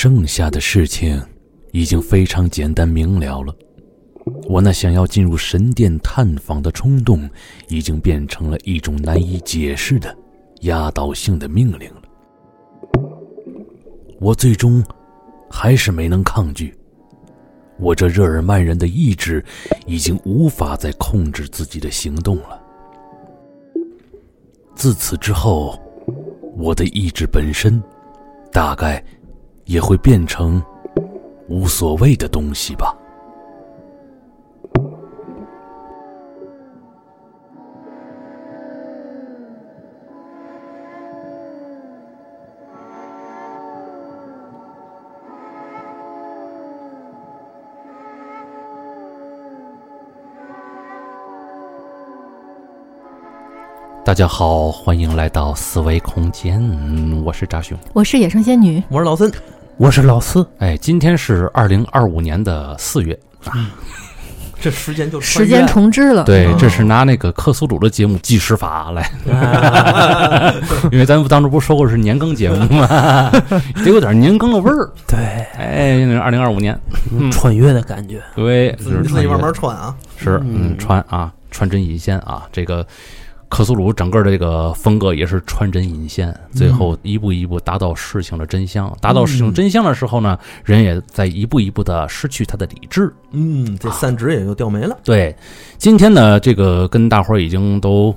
剩下的事情已经非常简单明了了。我那想要进入神殿探访的冲动，已经变成了一种难以解释的压倒性的命令了。我最终还是没能抗拒。我这日耳曼人的意志已经无法再控制自己的行动了。自此之后，我的意志本身大概也会变成无所谓的东西吧。大家好，欢迎来到思维空间，我是扎熊，我是野生仙女，我是老森，我是老四。哎，今天是二零二五年的四月啊，这时间就时间重置了。对，这是拿那个克苏鲁的节目计时法来，因为咱们当初不是说过是年更节目吗？得有点年更的味儿。对，哎，那是二零二五年穿越的感觉。对，自己慢慢穿啊，是嗯，穿啊，穿针引线啊，这个。克苏鲁整个的这个风格也是穿针引线，最后一步一步达到事情的真相。达到事情真相的时候呢，人也在一步一步的失去他的理智。嗯，这三指也就掉没了。对，今天呢，这个跟大伙儿已经都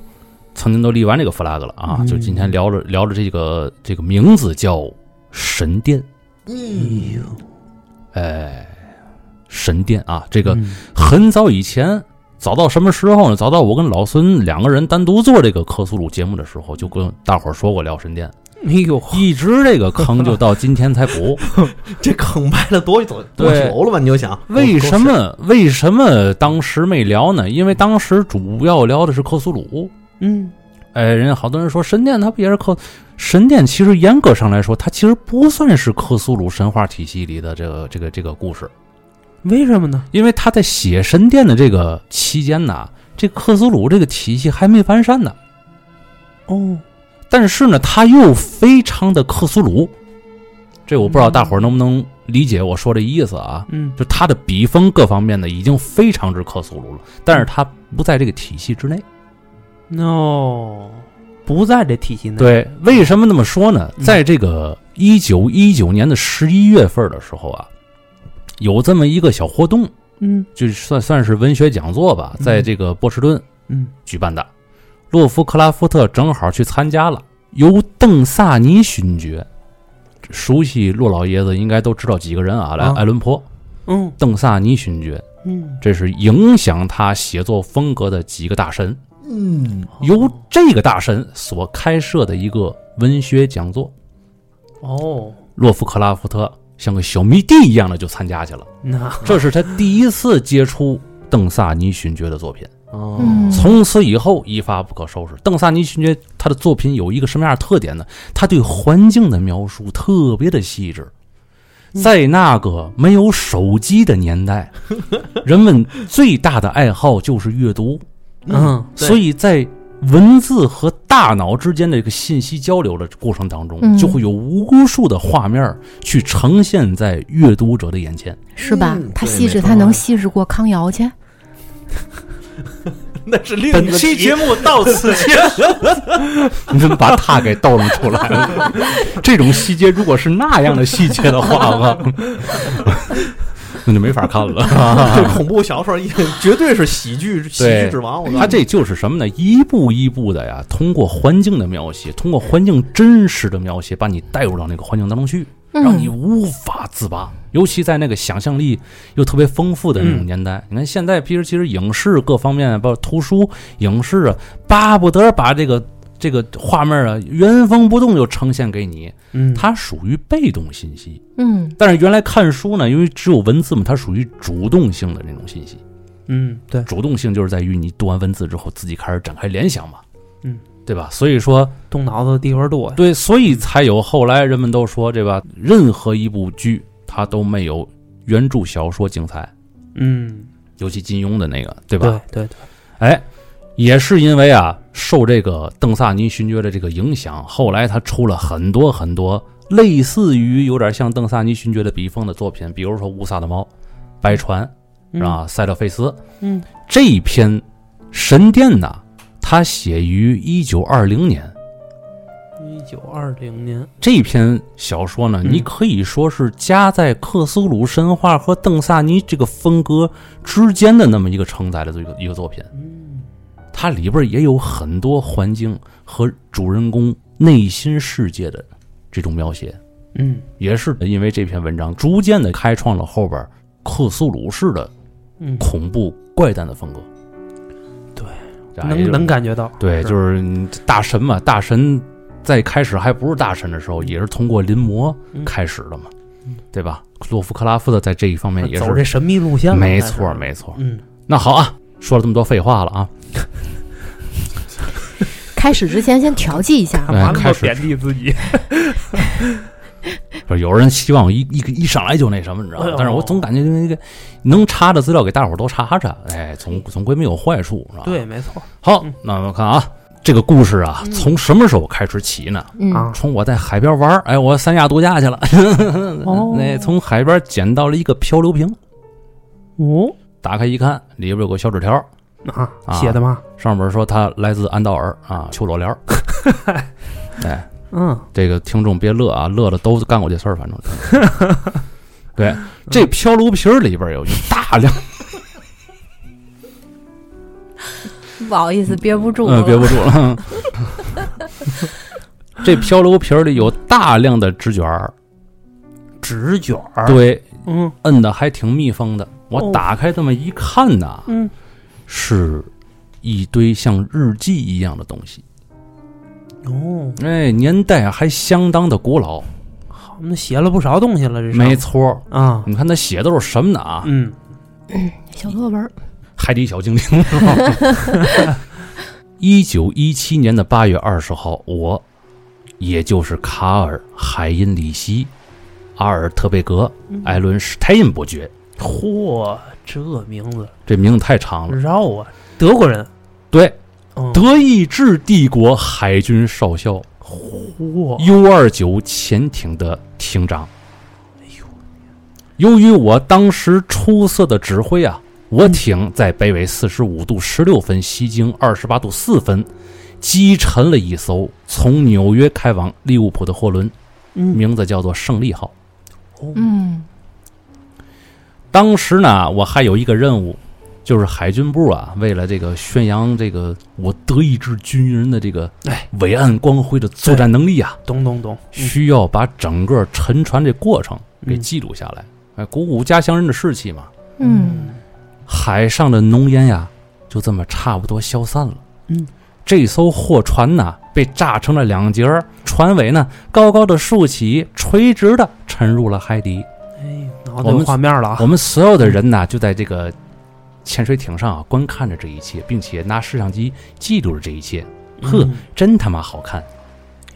曾经都立完这个 flag 了啊，就今天聊着聊着这个这个名字叫神殿。嗯呦，哎，神殿啊，这个很早以前。早到什么时候呢？早到我跟老孙两个人单独做这个克苏鲁节目的时候，就跟大伙儿说过聊神殿。哎呦，一直这个坑就到今天才补。这坑埋了多多多久了吧？你就想 为什么？为什么当时没聊呢？因为当时主要聊的是克苏鲁。嗯，哎，人家好多人说神殿，它不也是克神殿？其实严格上来说，它其实不算是克苏鲁神话体系里的这个这个这个故事。为什么呢？因为他在写神殿的这个期间呢，这克苏鲁这个体系还没完善呢。哦，但是呢，他又非常的克苏鲁，这我不知道大伙儿能不能理解我说这意思啊？嗯，就他的笔锋各方面呢，已经非常之克苏鲁了，但是他不在这个体系之内。no，不在这体系内。，对，为什么那么说呢？在这个一九一九年的十一月份的时候啊。有这么一个小活动，嗯，就算算是文学讲座吧，在这个波士顿，嗯，举办的，洛夫克拉夫特正好去参加了，由邓萨尼勋爵，熟悉洛老爷子应该都知道几个人啊，来艾伦坡，嗯，邓萨尼勋爵，嗯，这是影响他写作风格的几个大神，嗯，由这个大神所开设的一个文学讲座，哦，洛夫克拉夫特。像个小迷弟一样的就参加去了，那 这是他第一次接触邓萨尼勋爵的作品。哦，从此以后一发不可收拾。邓萨尼勋爵他的作品有一个什么样的特点呢？他对环境的描述特别的细致。在那个没有手机的年代，人们最大的爱好就是阅读。嗯，所以在文字和大脑之间的这个信息交流的过程当中，嗯就会有无数的画面去呈现在阅读者的眼前。是吧嗯？他细致，他能细致过康瑶去？那是另一个本期节目到此结束。你怎么把他给逗弄出来了？这种细节如果是那样的细节的话吧，那就没法看了。这恐怖小说，绝对是喜剧喜剧之王。我他这就是什么呢？一步一步的呀，通过环境的描写，通过环境真实的描写，把你带入到那个环境当中去，让你无法自拔。尤其在那个想象力又特别丰富的那种年代，你看现在，其实其实影视各方面，包括图书、影视啊，巴不得把这个这个画面啊原封不动就呈现给你。嗯，它属于被动信息，嗯但是原来看书呢，因为只有文字嘛，它属于主动性的那种信息。嗯，对，主动性就是在于你读完文字之后，自己开始展开联想嘛，嗯，对吧？所以说，动脑子的地方多呀。对，所以才有后来人们都说，对吧？任何一部剧它都没有原著小说精彩，嗯，尤其金庸的那个，对吧？对对对，哎，也是因为啊，受这个邓萨尼勋爵的这个影响，后来他出了很多很多类似于有点像邓萨尼勋爵的笔锋的作品，比如说《乌萨的猫》《白船》是吧？塞勒菲斯，嗯，这一篇《神殿》呢，他写于一九二零年。一九二零年，这篇小说呢，嗯你可以说是夹在克苏鲁神话和邓萨尼这个风格之间的那么一个承载的这个一个作品。嗯，它里边也有很多环境和主人公内心世界的这种描写，嗯，也是因为这篇文章逐渐的开创了后边克苏鲁式的嗯，恐怖怪诞的风格。对能能感觉到，对，就是大神嘛，大神在开始还不是大神的时候，也是通过临摹嗯。开始的嘛，嗯。对吧？洛夫克拉夫特在这一方面也是走这神秘路线了，没错，没错。嗯，那好啊，说了这么多废话了啊，开始之前先调剂一下哎干嘛那开始。么贬低自己？不是有人希望我一一一上来就那什么，你知道？吗？但是我总感觉那个能查的资料给大伙儿都查查，哎，总总归没有坏处，是吧？。对，没错，好嗯，那我们看啊，这个故事啊，嗯。从什么时候开始起呢？嗯。啊，从我在海边玩儿，哎，我三亚度假去了，哦。那从海边捡到了一个漂流瓶，哦。打开一看，里边有个小纸条，啊，啊写的吗，上面说他来自安道尔啊，丘罗莲儿。哎，嗯，这个听众别乐啊，乐了都干过这事儿，反正。对，这漂流瓶里边有一大量，不好意思，憋不住了。嗯，憋不住了。这漂流瓶里有大量的纸卷儿，纸卷儿，，对，嗯摁的还挺密封的。我哦打开这么一看呐，嗯，是一堆像日记一样的东西，哦，哎，年代还相当的古老。好，那写了不少东西了，这是。没错，啊，你看他写的都是什么呢？啊？嗯，小作文，海底小精灵。一九一七年的八月二十号，我，也就是卡尔·海因里希·阿尔特贝格·艾伦史泰因伯爵，嚯，这名字这名字太长了。绕啊，德国人，对，嗯，德意志帝国海军少校嚯，U 二九潜艇的艇长。由于我当时出色的指挥啊，我艇在北纬四十五度十六分、西经二十八度四分，击沉了一艘从纽约开往利物浦的货轮，嗯名字叫做“胜利号嗯，”。当时呢，我还有一个任务，就是海军部啊，为了这个宣扬这个我德意志军人的这个哎伟岸光辉的作战能力啊，懂懂懂，需要把整个沉船这过程给嗯记录下来，哎，鼓舞家乡人的士气嘛。嗯，海上的浓烟呀，就这么差不多消散了。嗯，这艘货船呐，被炸成了两截儿，船尾呢高高的竖起，垂直的沉入了海底。我们画面了啊我，们所有的人呢，就在这个潜水艇上啊，观看着这一切，并且拿摄像机记录着这一切。呵，嗯真他妈好看！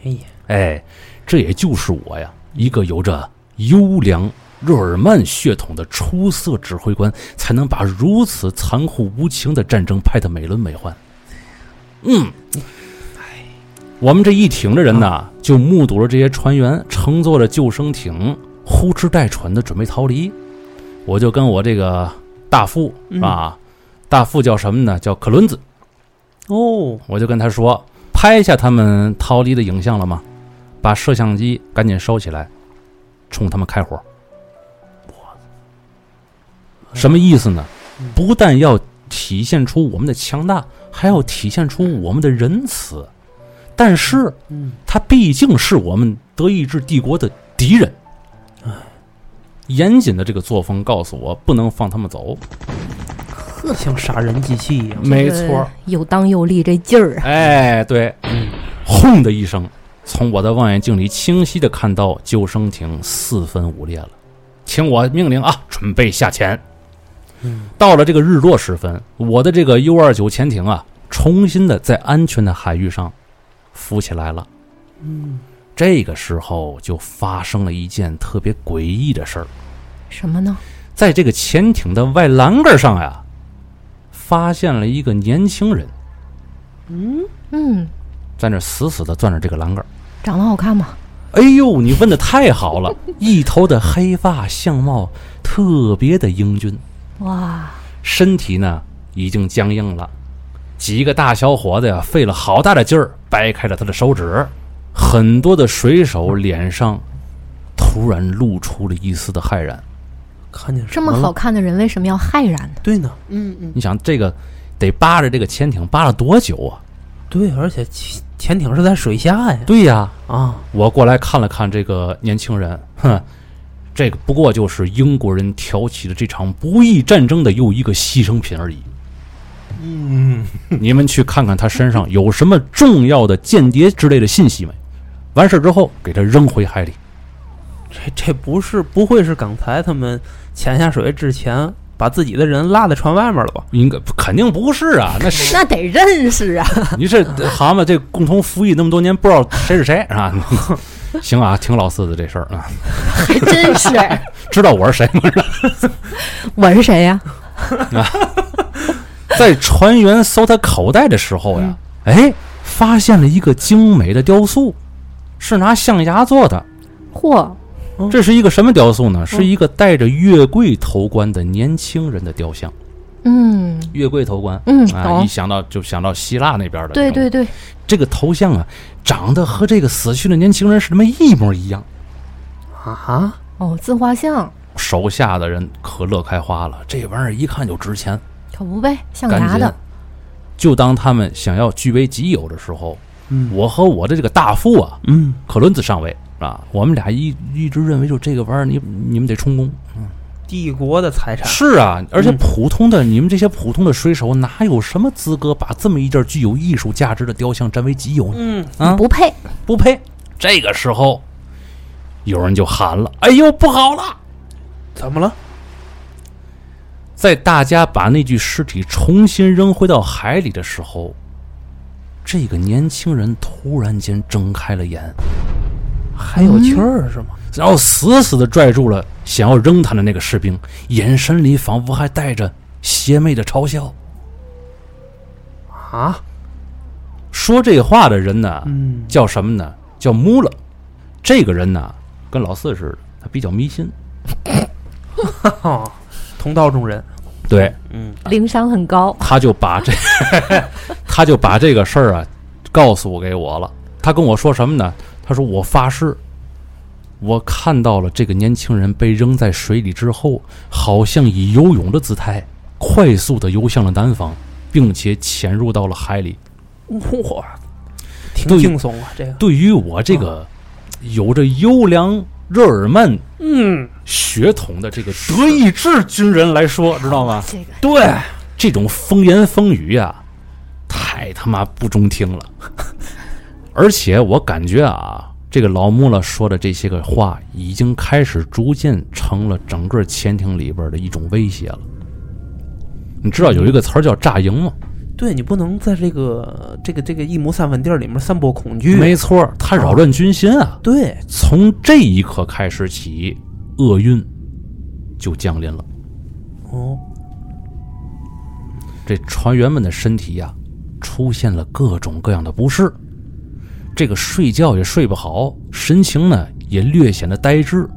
哎呀，哎，这也就是我呀，一个有着优良日耳曼血统的出色指挥官，才能把如此残酷无情的战争拍得美轮美奂。嗯，我们这一艇的人呢，就目睹了这些船员乘坐着救生艇呼哧带喘的准备逃离。我就跟我这个大副嗯啊，大副叫什么呢？叫克伦兹。哦，我就跟他说：“拍下他们逃离的影像了吗？把摄像机赶紧收起来，冲他们开火。”什么意思呢？不但要体现出我们的强大，还要体现出我们的仁慈。但是，嗯，他毕竟是我们德意志帝国的敌人。严谨的这个作风告诉我，不能放他们走。呵像杀人机器一样，没错，又当又立这劲儿啊！哎，对，嗯，轰的一声，从我的望远镜里清晰的看到救生艇四分五裂了。请我命令啊，准备下潜。嗯，到了这个日落时分，我的这个 U 二九潜艇啊，重新的在安全的海域上浮起来了。嗯，这个时候就发生了一件特别诡异的事儿，什么呢？在这个潜艇的外栏杆上呀，发现了一个年轻人。嗯嗯，在那死死的攥着这个栏杆。长得好看吗？哎呦，你问的太好了！一头的黑发，相貌特别的英俊，哇，身体呢已经僵硬了。几个大小伙子呀，费了好大的劲儿掰开了他的手指，很多的水手脸上突然露出了一丝的骇然。看见什这么好看的人为什么要骇然呢？对呢，嗯嗯，你想，这个得扒着这个潜艇扒了多久啊？对，而且潜潜艇是在水下呀。对呀，啊，我过来看了看这个年轻人，哼，这个不过就是英国人挑起的这场不义战争的又一个牺牲品而已。嗯，你们去看看他身上有什么重要的间谍之类的信息没？完事儿之后给他扔回海里。这这不是不会是刚才他们潜下水之前把自己的人落在船外面了吧？应该肯定不是啊，那是那得认识啊！你这蛤蟆这共同服役那么多年，不知道谁是谁啊？行啊，挺老四的这事儿啊，还真是，知道我是谁吗？我是谁呀？在船员搜他口袋的时候呀，哎，发现了一个精美的雕塑，是拿象牙做的。嚯，这是一个什么雕塑呢？是一个戴着月桂头冠的年轻人的雕像。嗯月桂头冠，嗯，啊，懂一，想到就想到希腊那边的。对对，对，这个头像啊，长得和这个死去的年轻人是他妈一模一样。啊，哦，自画像，手下的人可乐开花了，这玩意儿一看就值钱，可不呗，象牙的，。就当他们想要据为己有的时候，嗯我和我的这个大副啊，嗯，可伦子上尉啊，我们俩一一直认为就这个玩意儿，你你们得充公。帝国的财产，是啊，而且嗯普通的、你们这些普通的水手哪有什么资格把这么一件具有艺术价值的雕像占为己有呢？嗯，啊，不配。不配。这个时候，有人就喊了：“哎呦，不好了！”怎么了？在大家把那具尸体重新扔回到海里的时候，这个年轻人突然间睁开了眼，还有气儿是吗？然后死死的拽住了想要扔他的那个士兵，眼神里仿佛还带着邪魅的嘲笑。啊，说这话的人呢，嗯，叫什么呢？叫穆勒。这个人呢，跟老四似的，他比较迷信。哈，同道中人，对，嗯，灵商很高，他就把这，他就把这个事儿啊，告诉给我了。他跟我说什么呢？他说：“我发誓，我看到了这个年轻人被扔在水里之后，好像以游泳的姿态，快速的游向了南方，并且潜入到了海里。哇，挺对轻松啊，这个，对于我这个有着优良日耳曼嗯，血统的这个德意志军人来说，知道吗？这个对，这种风言风语呀、太他妈不中听了。而且我感觉啊，这个老穆勒说的这些个话，已经开始逐渐成了整个潜艇里边的一种威胁了。你知道有一个词儿叫炸营吗？对你不能在这个这个这个一亩三分地儿里面散播恐惧，没错他，扰乱军心啊。对，从这一刻开始起，厄运就降临了。哦，这船员们的身体呀、出现了各种各样的不适，这个睡觉也睡不好，神情呢也略显得呆滞，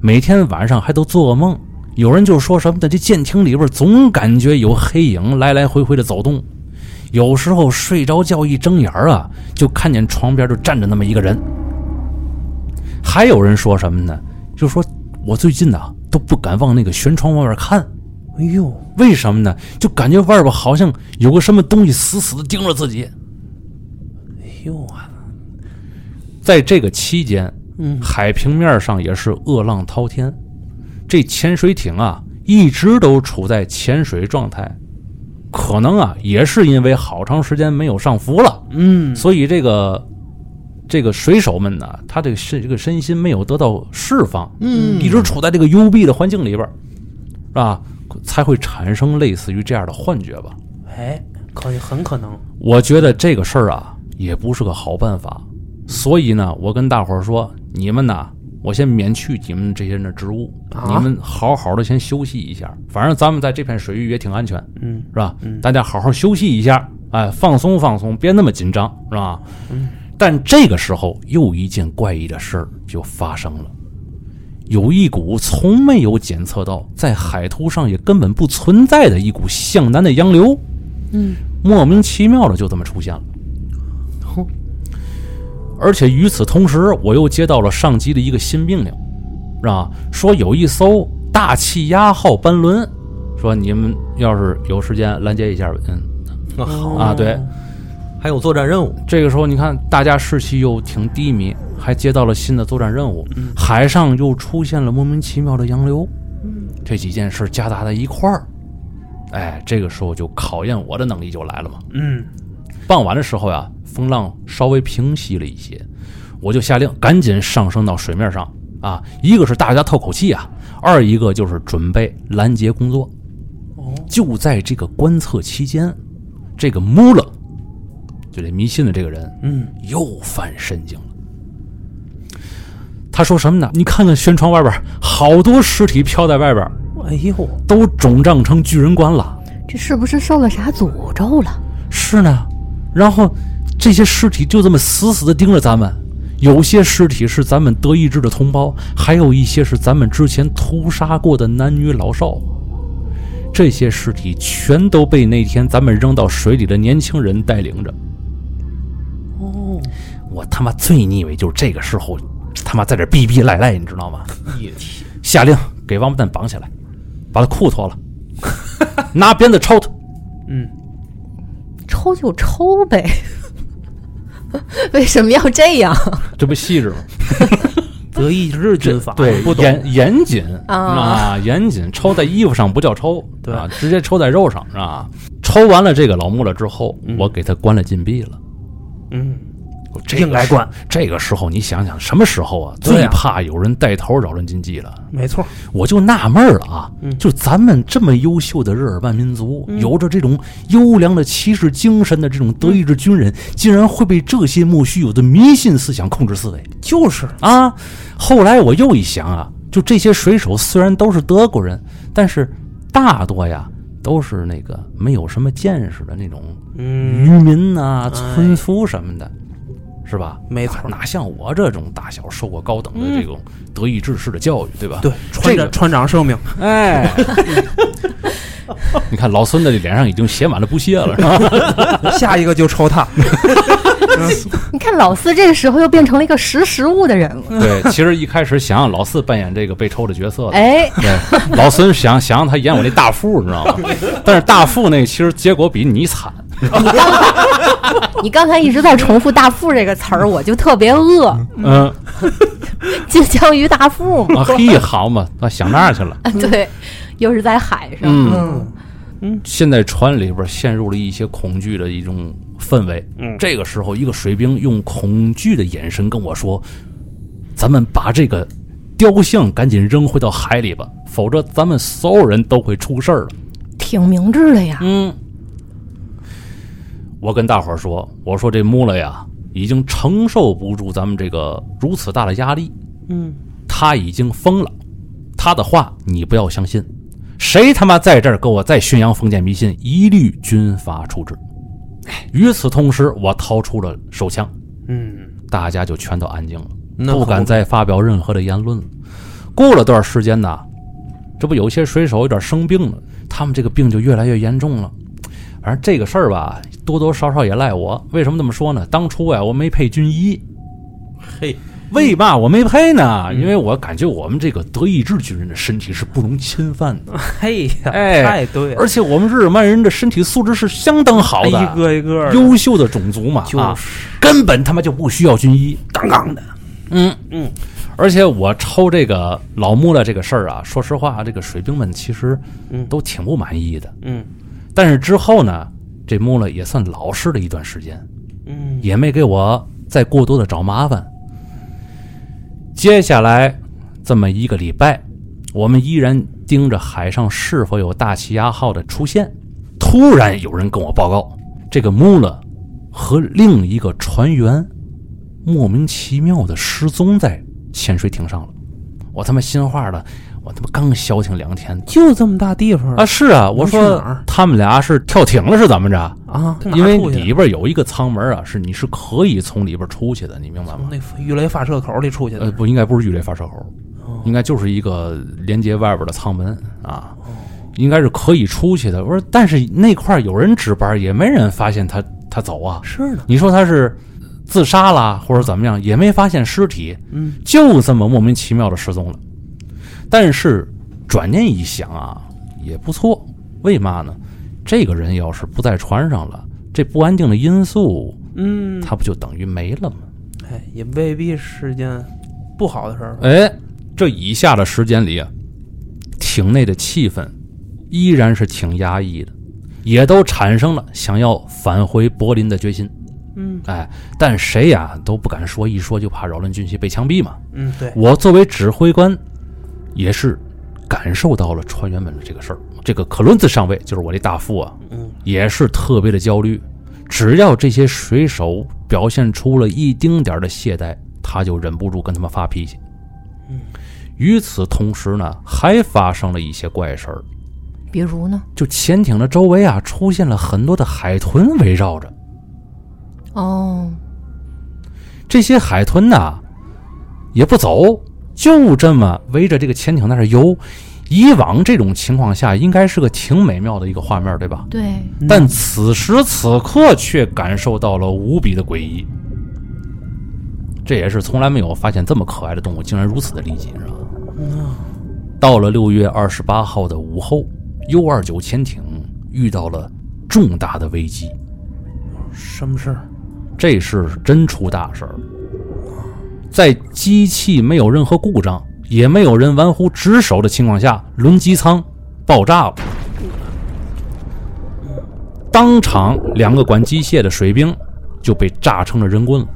每天晚上还都做噩梦。有人就说什么的，这舰艇里边总感觉有黑影来来回回的走动，有时候睡着觉一睁眼儿啊，就看见床边就站着那么一个人。还有人说什么呢？就说我最近呐、都不敢往那个舷窗外面看，哎呦，为什么呢？就感觉外边好像有个什么东西死死的盯着自己。哎呦啊，在这个期间，嗯，海平面上也是恶浪滔天，这潜水艇啊一直都处在潜水状态，可能啊也是因为好长时间没有上浮了，嗯，所以这个这个水手们呢，他这个身这个身心没有得到释放，嗯一直处在这个幽闭的环境里边儿，是吧？才会产生类似于这样的幻觉吧。哎，可以，很可能，我觉得这个事儿啊，也不是个好办法。所以呢，我跟大伙儿说，你们呐，我先免去你们这些人的职务，啊你们好好的先休息一下。反正咱们在这片水域也挺安全，嗯是吧？嗯大家好好休息一下哎，放松放松，别那么紧张，是吧？嗯。但这个时候，又一件怪异的事儿就发生了，有一股从没有检测到，在海图上也根本不存在的一股向南的洋流，嗯，莫名其妙的就这么出现了。哼，而且与此同时，我又接到了上级的一个新命令，是吧？说有一艘大气压号班轮，说你们要是有时间拦截一下，嗯那好啊，对。还有作战任务，这个时候你看，大家士气又挺低迷，还接到了新的作战任务，海上又出现了莫名其妙的洋流，这几件事夹杂在一块儿，哎，这个时候就考验我的能力就来了嘛。嗯，傍晚的时候呀，风浪稍微平息了一些，我就下令赶紧上升到水面上啊，一个是大家透口气啊，二一个就是准备拦截工作。哦，就在这个观测期间，这个穆勒。就这迷信的这个人，嗯，又犯神经了。他说什么呢？你看看舷窗外边，好多尸体飘在外边，哎呦，都肿胀成巨人观了。这是不是受了啥诅咒了？是呢。然后这些尸体就这么死死的盯着咱们，有些尸体是咱们德意志的同胞，还有一些是咱们之前屠杀过的男女老少。这些尸体全都被那天咱们扔到水里的年轻人带领着。哦，我他妈最腻味就是这个时候，他妈在这逼逼赖赖，你知道吗？下令给王八蛋绑起来，把他裤脱了，拿鞭子抽他。嗯，抽就抽呗，为什么要这样？这不细致吗？德意志军法对不严严谨啊啊，严谨，抽在衣服上不叫抽，对啊，直接抽在肉上是吧？抽完了这个老穆了之后，我给他关了禁闭了。嗯，这个应该关。这个时候你想想，什么时候啊？啊最怕有人带头扰乱经济了。没错，我就纳闷了啊，嗯就咱们这么优秀的日耳曼民族，嗯有着这种优良的骑士精神的这种德意志军人，竟然会被这些莫须有的迷信思想控制思维就是啊！后来我又一想啊，就这些水手虽然都是德国人，但是大多呀都是那个没有什么见识的那种嗯，渔民呐、哎村夫什么的，是吧？没错哪像我这种大小受过高等的这种德意志式的教育，对吧？对，船长这个船长生命，哎，你看老孙子的脸上已经写满了不屑了，是吧？下一个就抽他。你看老四这个时候又变成了一个识时务的人了。对，其实一开始想让老四扮演这个被抽的角色的，哎，对，老孙想想让他演我那大副，你知道吗？但是大副那其实结果比你惨，你刚才一直在重复“大富”这个词儿，我就特别饿。嗯 金枪鱼大富嘛，啊嘿，好嘛，那想那儿去了。对，又是在海上。嗯嗯，现在船里边陷入了一些恐惧的一种氛围。嗯这个时候，一个水兵用恐惧的眼神跟我说：“咱们把这个雕像赶紧扔回到海里吧，否则咱们所有人都会出事儿了。挺明智的呀”。嗯，我跟大伙儿说：“我说这穆勒呀，已经承受不住咱们这个如此大的压力，嗯，他已经疯了。他的话你不要相信，谁他妈在这儿给我再宣扬封建迷信，一律军法处置。与此同时，我掏出了手枪，嗯，大家就全都安静了，不敢再发表任何的言论了。过了段时间呢，这不有些水手有点生病了，他们这个病就越来越严重了。反正这个事儿吧，多多少少也赖我。为什么这么说呢？当初呀，我没配军医，嘿，为嘛我没配呢？因为我感觉我们这个德意志军人的身体是不容侵犯的，嘿呀，哎太对了，而且我们日耳曼人的身体素质是相当好的，一个一个优秀的种族嘛，就啊，是根本他妈就不需要军医。杠杠的，嗯嗯，而且我抽这个老穆勒这个事儿啊，说实话，这个水兵们其实嗯都挺不满意的。嗯但是之后呢，这穆勒也算老实了一段时间，嗯，也没给我再过多的找麻烦。接下来这么一个礼拜，我们依然盯着海上是否有大气压号的出现。突然有人跟我报告，这个穆勒和另一个船员莫名其妙的失踪在潜水艇上了。我他妈心话的，我他妈刚消停两天就这么大地方啊！是啊，我说他们俩是跳艇了是怎么着？啊，因为里边有一个舱门啊，是你是可以从里边出去的，你明白吗？从那鱼雷发射口里出去的呃，不应该不是鱼雷发射口，哦应该就是一个连接外边的舱门啊，应该是可以出去的。我说，但是那块儿有人值班，也没人发现他他走啊。是的，你说他是自杀啦，或者怎么样，也没发现尸体，嗯，就这么莫名其妙的失踪了。但是转念一想啊，也不错。为嘛呢？这个人要是不在船上了，这不安定的因素，嗯，他不就等于没了吗？哎，也未必是件不好的事儿。哎，这以下的时间里啊，艇内的气氛依然是挺压抑的，也都产生了想要返回柏林的决心。嗯哎，但谁呀都不敢说，一说就怕扰乱军心被枪毙嘛。嗯，对，我作为指挥官，也是感受到了船员们的这个事儿。这个克伦兹上尉就是我这大副啊，嗯也是特别的焦虑。只要这些水手表现出了一丁点的懈怠，他就忍不住跟他们发脾气。嗯，与此同时呢，还发生了一些怪事儿，比如呢？就潜艇的周围啊，出现了很多的海豚围绕着。哦，这些海豚呐，也不走，就这么围着这个潜艇在那儿游。以往这种情况下，应该是个挺美妙的一个画面，对吧？对，但此时此刻却感受到了无比的诡异。这也是从来没有发现这么可爱的动物竟然如此的离奇，你知道吗？到了六月二十八号的午后，U 二九潜艇遇到了重大的危机，什么事儿？这是真出大事儿了。在机器没有任何故障，也没有人玩忽职守的情况下，轮机舱爆炸了。当场，两个管机械的水兵就被炸成了人棍了。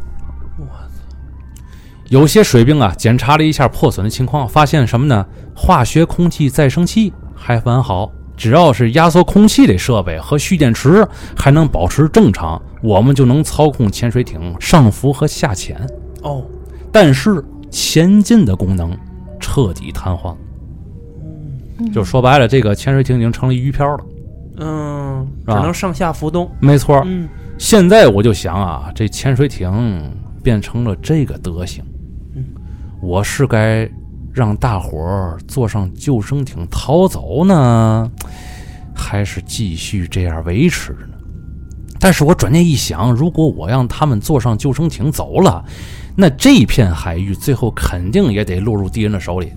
有些水兵啊，检查了一下破损的情况，发现什么呢？化学空气再生器还完好，只要是压缩空气的设备和蓄电池还能保持正常，我们就能操控潜水艇上浮和下潜。哦，但是前进的功能彻底瘫痪，就说白了，这个潜水艇已经成了鱼漂了。嗯，只能上下浮动。没错，嗯现在我就想啊，这潜水艇变成了这个德行，嗯，我是该让大伙儿坐上救生艇逃走呢，还是继续这样维持呢？但是我转念一想，如果我让他们坐上救生艇走了，那这片海域最后肯定也得落入敌人的手里。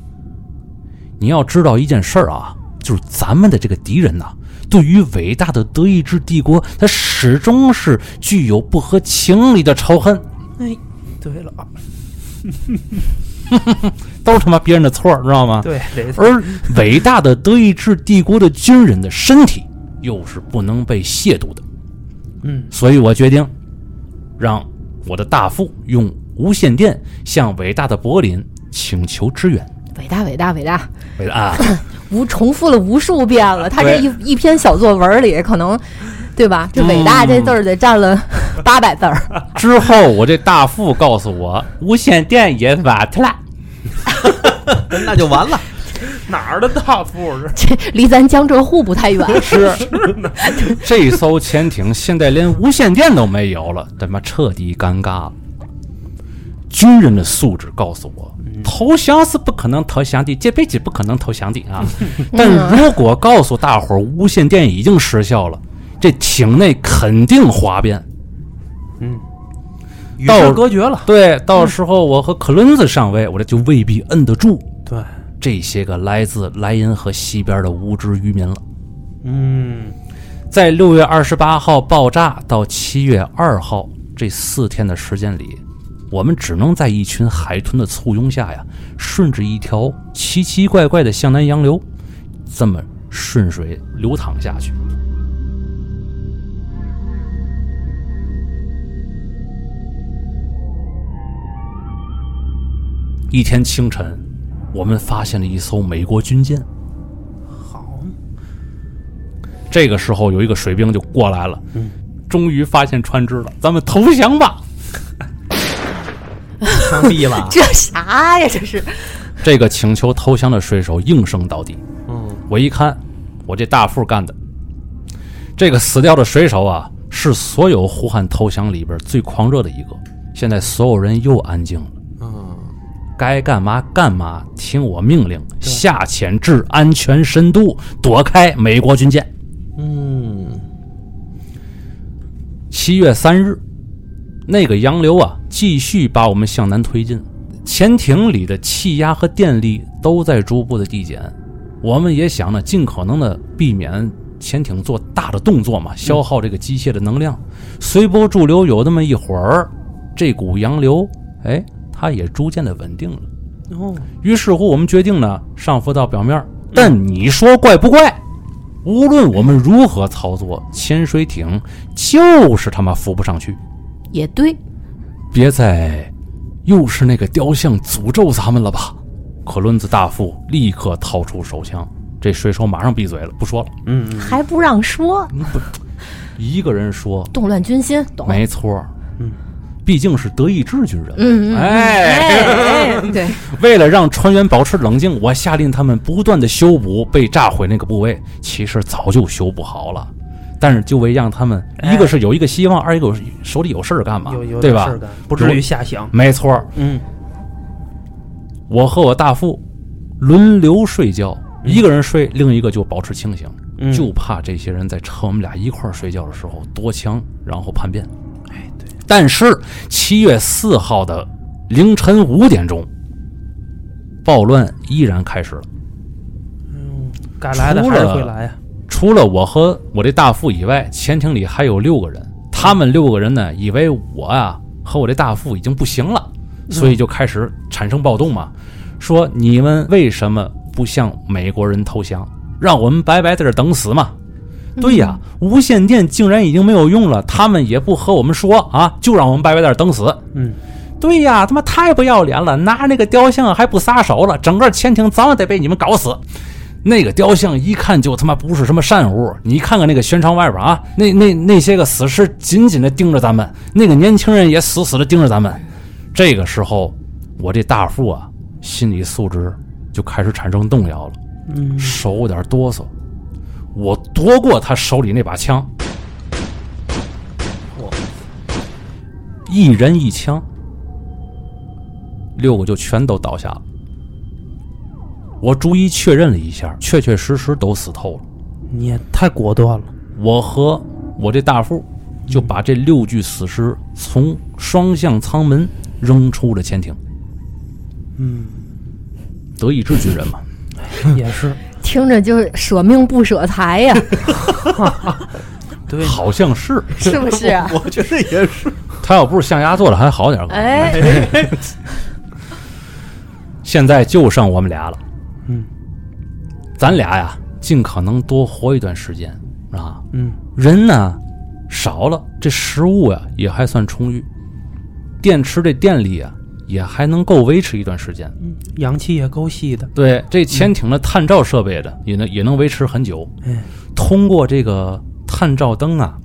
你要知道一件事儿啊，就是咱们的这个敌人呐、对于伟大的德意志帝国，他始终是具有不合情理的仇恨，哎，对了，都是他妈别人的错儿，知道吗？对，这而伟大的德意志帝国的军人的身体又是不能被亵渎的，嗯所以我决定让我的大副用无线电向伟大的柏林请求支援。伟大伟大伟大，伟大啊，无重复了无数遍了。他这一一篇小作文里，可能对吧？这“伟大”这字儿得占了八百字儿。之后我这大副告诉我，无线电也瓦特了。那就完了。哪儿的大副是？这离咱江浙沪不太远。是，这艘潜艇现在连无线电都没有了，他妈彻底尴尬了。军人的素质告诉我，投降是不可能投降的，这辈子不可能投降的啊！但如果告诉大伙儿无线电已经失效了，这艇内肯定哗变。嗯，与世隔绝了。对，到时候我和克伦兹上尉，我这就未必摁得住对，这些个来自莱茵河西边的无知渔民了。嗯在六月二十八号爆炸到七月二号这四天的时间里，我们只能在一群海豚的簇拥下呀，顺着一条奇奇怪怪的向南洋流，这么顺水流淌下去。一天清晨，我们发现了一艘美国军舰。好，这个时候有一个水兵就过来了，嗯终于发现船只了，咱们投降吧！枪毙了，这啥呀？这是这个请求投降的水手应声倒地。嗯，我一看，我这大副干的，这个死掉的水手啊，是所有呼喊投降里边最狂热的一个。现在所有人又安静了，嗯，该干嘛干嘛，听我命令，下潜至安全深度，躲开美国军舰。嗯，七月三日，那个洋流啊，继续把我们向南推进，潜艇里的气压和电力都在逐步的递减。我们也想呢，尽可能的避免潜艇做大的动作嘛，消耗这个机械的能量。随波逐流有那么一会儿，这股洋流，哎，它也逐渐的稳定了。哦，于是乎，我们决定呢上浮到表面儿。但你说怪不怪？无论我们如何操作，潜水艇就是他妈浮不上去。也对，别再，又是那个雕像诅咒咱们了吧？可伦子大副立刻掏出手枪，这水手马上闭嘴了，不说了。嗯嗯，还不让说，不一个人说，动乱军心，懂？没错，嗯，毕竟是德意志军人，嗯嗯，哎，哎，哎对，为了让船员保持冷静，我下令他们不断的修补被炸毁那个部位。其实早就修补好了，但是就为让他们，哎一个是有一个希望，二一个有手里有事儿干嘛对吧不至于瞎想。没错，嗯，我和我大副轮流睡觉，一个人睡，另一个就保持清醒，嗯就怕这些人在趁我们俩一块儿睡觉的时候夺枪，然后叛变。哎，对，但是七月四号的凌晨五点钟，暴乱依然开始了。嗯，该来的还是会来呀。除了我和我这大副以外，潜艇里还有六个人。他们六个人呢，以为我啊和我这大副已经不行了，所以就开始产生暴动嘛，说你们为什么不向美国人投降，让我们白白在这等死嘛？对呀，无线电竟然已经没有用了，他们也不和我们说啊，就让我们白白在这等死。嗯，对呀，他妈太不要脸了，拿着那个雕像还不撒手了，整个潜艇早晚得被你们搞死。那个雕像一看就他妈不是什么善物，你看看那个悬窗外边啊，那那那些个死尸紧紧的盯着咱们，那个年轻人也死死的盯着咱们。这个时候，我这大副啊，心理素质就开始产生动摇了，嗯，手有点哆嗦。我夺过他手里那把枪，一人一枪，六个就全都倒下了。我逐一确认了一下，确确实实都死透了。你也太果断了。我和我这大副就把这六具死尸从双向舱门扔出了潜艇。嗯，德意志军人嘛，也是，听着就舍命不舍财呀，对，好像是是不是啊？我觉得也是。他要不是象牙做的还好点儿。哎，现在就剩我们俩了。嗯咱俩呀，尽可能多活一段时间啊。嗯人呢少了，这食物呀也还算充裕，电池这电力啊也还能够维持一段时间。嗯，氧气也够吸的。对，这潜艇的探照设备的也能也能维持很久。嗯，通过这个探照灯啊，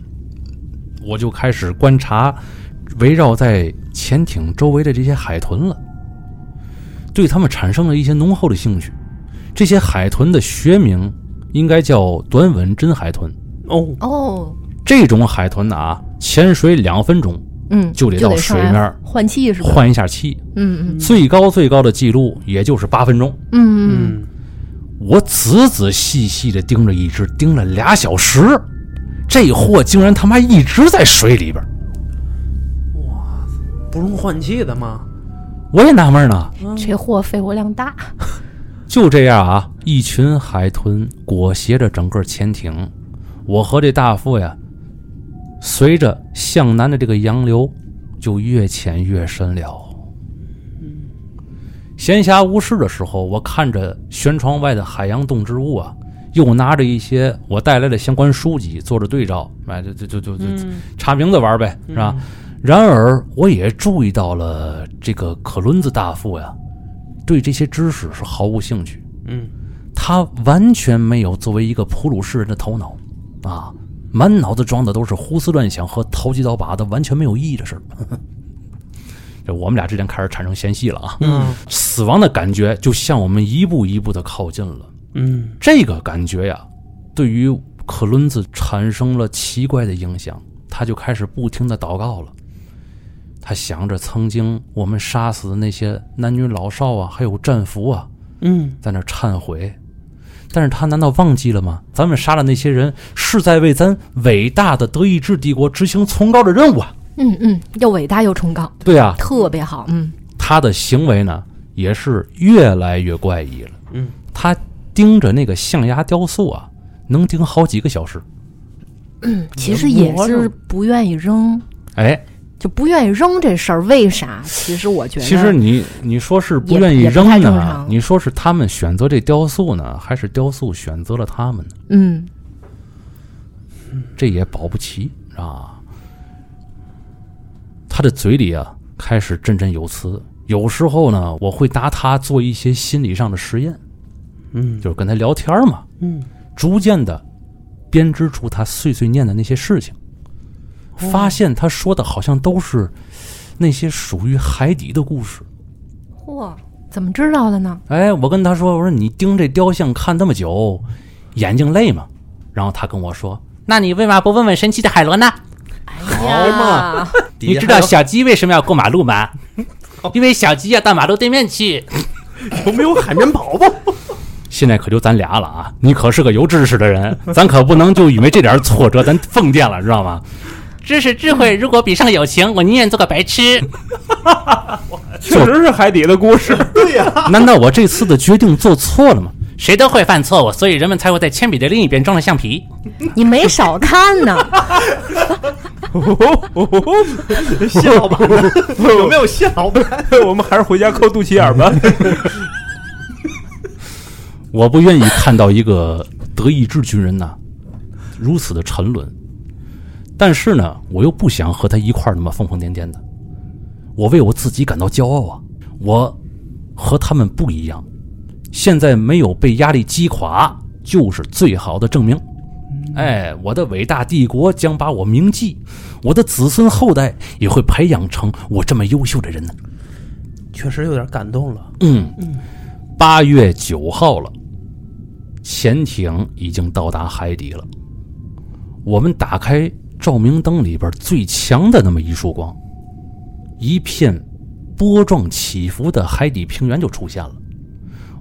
我就开始观察围绕在潜艇周围的这些海豚了，对它们产生了一些浓厚的兴趣。这些海豚的学名应该叫短吻真海豚。哦，哦，这种海豚呢啊，潜水两分钟嗯，就得到水面换气是吧？换一下气，嗯嗯最高最高的记录也就是八分钟。嗯嗯嗯，我仔仔细细的盯着一只，盯了俩小时，这货竟然他妈一直在水里边，哇不用换气的吗？我也纳闷呢。嗯，这货肺活量大，就这样啊，一群海豚裹挟着整个潜艇，我和这大副呀，随着向南的这个洋流，就越潜越深了。闲暇无事的时候，我看着舷窗外的海洋动植物啊，又拿着一些我带来的相关书籍做着对照，哎，就就就就就嗯，查名字玩呗，是吧？然而，我也注意到了这个可伦子大副呀，对这些知识是毫无兴趣。嗯，他完全没有作为一个普鲁士人的头脑，啊，满脑子装的都是胡思乱想和投机倒把的完全没有意义的事儿。这我们俩之间开始产生嫌隙了啊。嗯死亡的感觉就向我们一步一步的靠近了。嗯这个感觉呀，对于克伦兹产生了奇怪的影响，他就开始不停的祷告了。他想着曾经我们杀死的那些男女老少啊，还有战俘啊，嗯在那忏悔。但是他难道忘记了吗？咱们杀的那些人是在为咱伟大的德意志帝国执行崇高的任务啊！嗯嗯，又伟大又崇高，对啊，特别好。嗯，他的行为呢也是越来越怪异了。嗯，他盯着那个象牙雕塑啊，能盯好几个小时。嗯其实也是不愿意扔，哎，就不愿意扔这事儿，为啥？其实我觉得，其实你你说是不愿意扔呢？你说是他们选择这雕塑呢，还是雕塑选择了他们呢？嗯这也保不齐啊。他的嘴里啊开始振振有词，有时候呢，我会拿他做一些心理上的实验，嗯就是跟他聊天嘛，嗯逐渐的编织出他碎碎念的那些事情，发现他说的好像都是那些属于海底的故事。嚯，怎么知道的呢？哎，我跟他说，我说你盯这雕像看那么久，眼睛累吗？然后他跟我说，那你为嘛不问问神奇的海螺呢？好嘛，你知道小鸡为什么要过马路吗？因为小鸡要到马路对面去。有没有海绵宝宝？现在可就咱俩了啊！你可是个有知识的人，咱可不能就因为这点挫折咱疯癫了，知道吗？知识智慧如果比上友情，我宁愿做个白痴。确实是海底的故事。对呀、难道我这次的决定做错了吗？谁都会犯错误，所以人们才会在铅笔的另一边装了橡皮。你没少看呢。谢老板？有没有谢老板？我们还是回家抠肚脐眼儿吧。我不愿意看到一个德意志军人呐如此的沉沦，但是呢，我又不想和他一块儿那么疯疯癫癫的。我为我自己感到骄傲啊！我和他们不一样，现在没有被压力击垮，就是最好的证明。哎，我的伟大帝国将把我铭记，我的子孙后代也会培养成我这么优秀的人呢。确实有点感动了。嗯，八月九号了，潜艇已经到达海底了。我们打开照明灯里边最强的那么一束光，一片波状起伏的海底平原就出现了。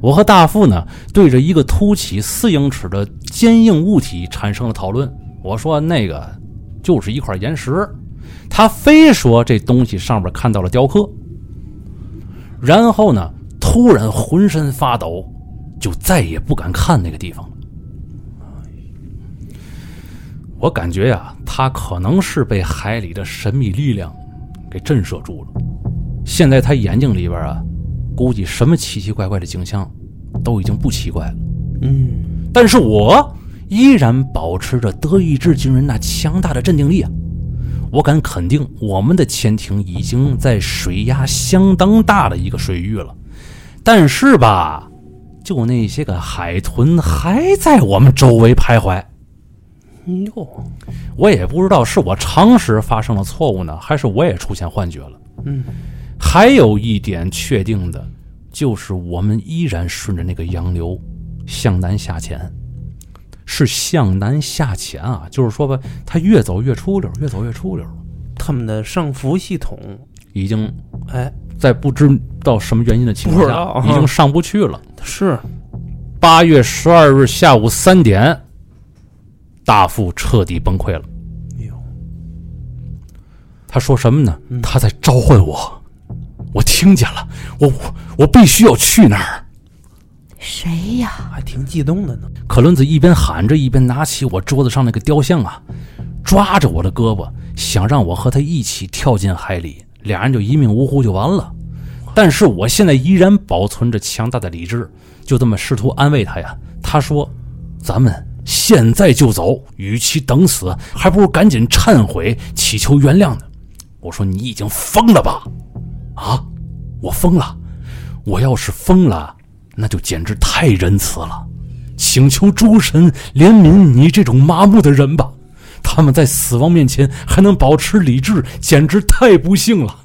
我和大副呢，对着一个凸起四英尺的坚硬物体产生了讨论。我说那个就是一块岩石，他非说这东西上面看到了雕刻。然后呢，突然浑身发抖，就再也不敢看那个地方了。我感觉呀、他可能是被海里的神秘力量给震慑住了。现在他眼睛里边啊，估计什么奇奇怪怪的景象都已经不奇怪了。嗯，但是我依然保持着德意志军人那强大的镇定力啊！我敢肯定，我们的潜艇已经在水压相当大的一个水域了。但是吧，就那些个海豚还在我们周围徘徊。哟，我也不知道是我常识发生了错误呢，还是我也出现幻觉了。嗯，还有一点确定的，就是我们依然顺着那个洋流向南下潜，是向南下潜啊，就是说吧，它越走越出溜，越走越出溜，他们的上浮系统，已经哎，在不知道什么原因的情况下，已经上不去了。是。八月十二日下午三点，大副彻底崩溃了。哟，他说什么呢？嗯他在召唤我，我听见了，我我我必须要去那儿。谁呀？还挺激动的呢。可伦子一边喊着，一边拿起我桌子上那个雕像啊，抓着我的胳膊，想让我和他一起跳进海里，俩人就一命呜呼就完了。但是我现在依然保存着强大的理智，就这么试图安慰他呀。他说：“咱们现在就走，与其等死，还不如赶紧忏悔，祈求原谅呢。”我说：“你已经疯了吧？啊，我疯了！我要是疯了，那就简直太仁慈了。请求诸神怜悯你这种麻木的人吧。他们在死亡面前还能保持理智，简直太不幸了。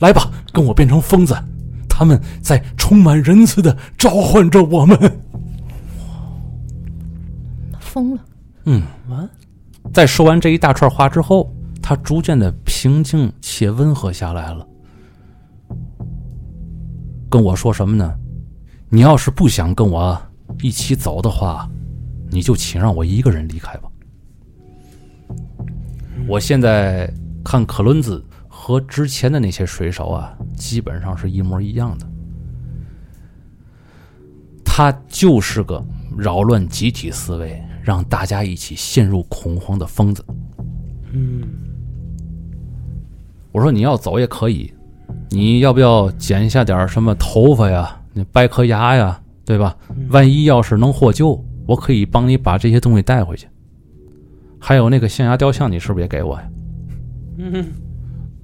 来吧，跟我变成疯子，他们在充满仁慈的召唤着我们。疯了，嗯，完，在说完这一大串话之后，他逐渐的平静且温和下来了，跟我说什么呢？你要是不想跟我一起走的话，你就请让我一个人离开吧。我现在看克伦兹和之前的那些水手啊，基本上是一模一样的。他就是个扰乱集体思维，让大家一起陷入恐慌的疯子。嗯，我说你要走也可以，你要不要剪下点什么头发呀？你掰颗牙呀，对吧？万一要是能获救，我可以帮你把这些东西带回去。还有那个象牙雕像，你是不是也给我呀？嗯，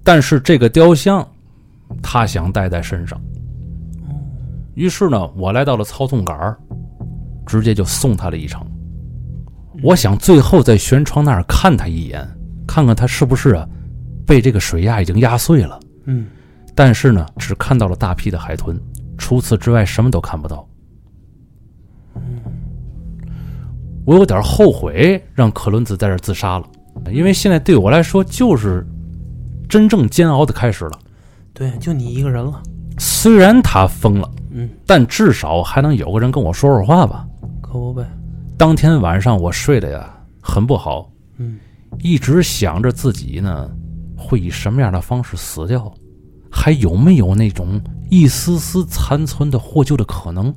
但是这个雕像，他想带在身上。于是呢，我来到了操纵杆儿，直接就送他了一程。我想最后在舷窗那儿看他一眼，看看他是不是啊被这个水压已经压碎了。嗯，但是呢，只看到了大批的海豚，除此之外什么都看不到。我有点后悔让克伦子在这自杀了，因为现在对我来说就是真正煎熬的开始了。对，就你一个人了。虽然他疯了，嗯，但至少还能有个人跟我说说话吧。可不呗。当天晚上我睡得呀很不好，嗯，一直想着自己呢会以什么样的方式死掉，还有没有那种一丝丝残存的获救的可能。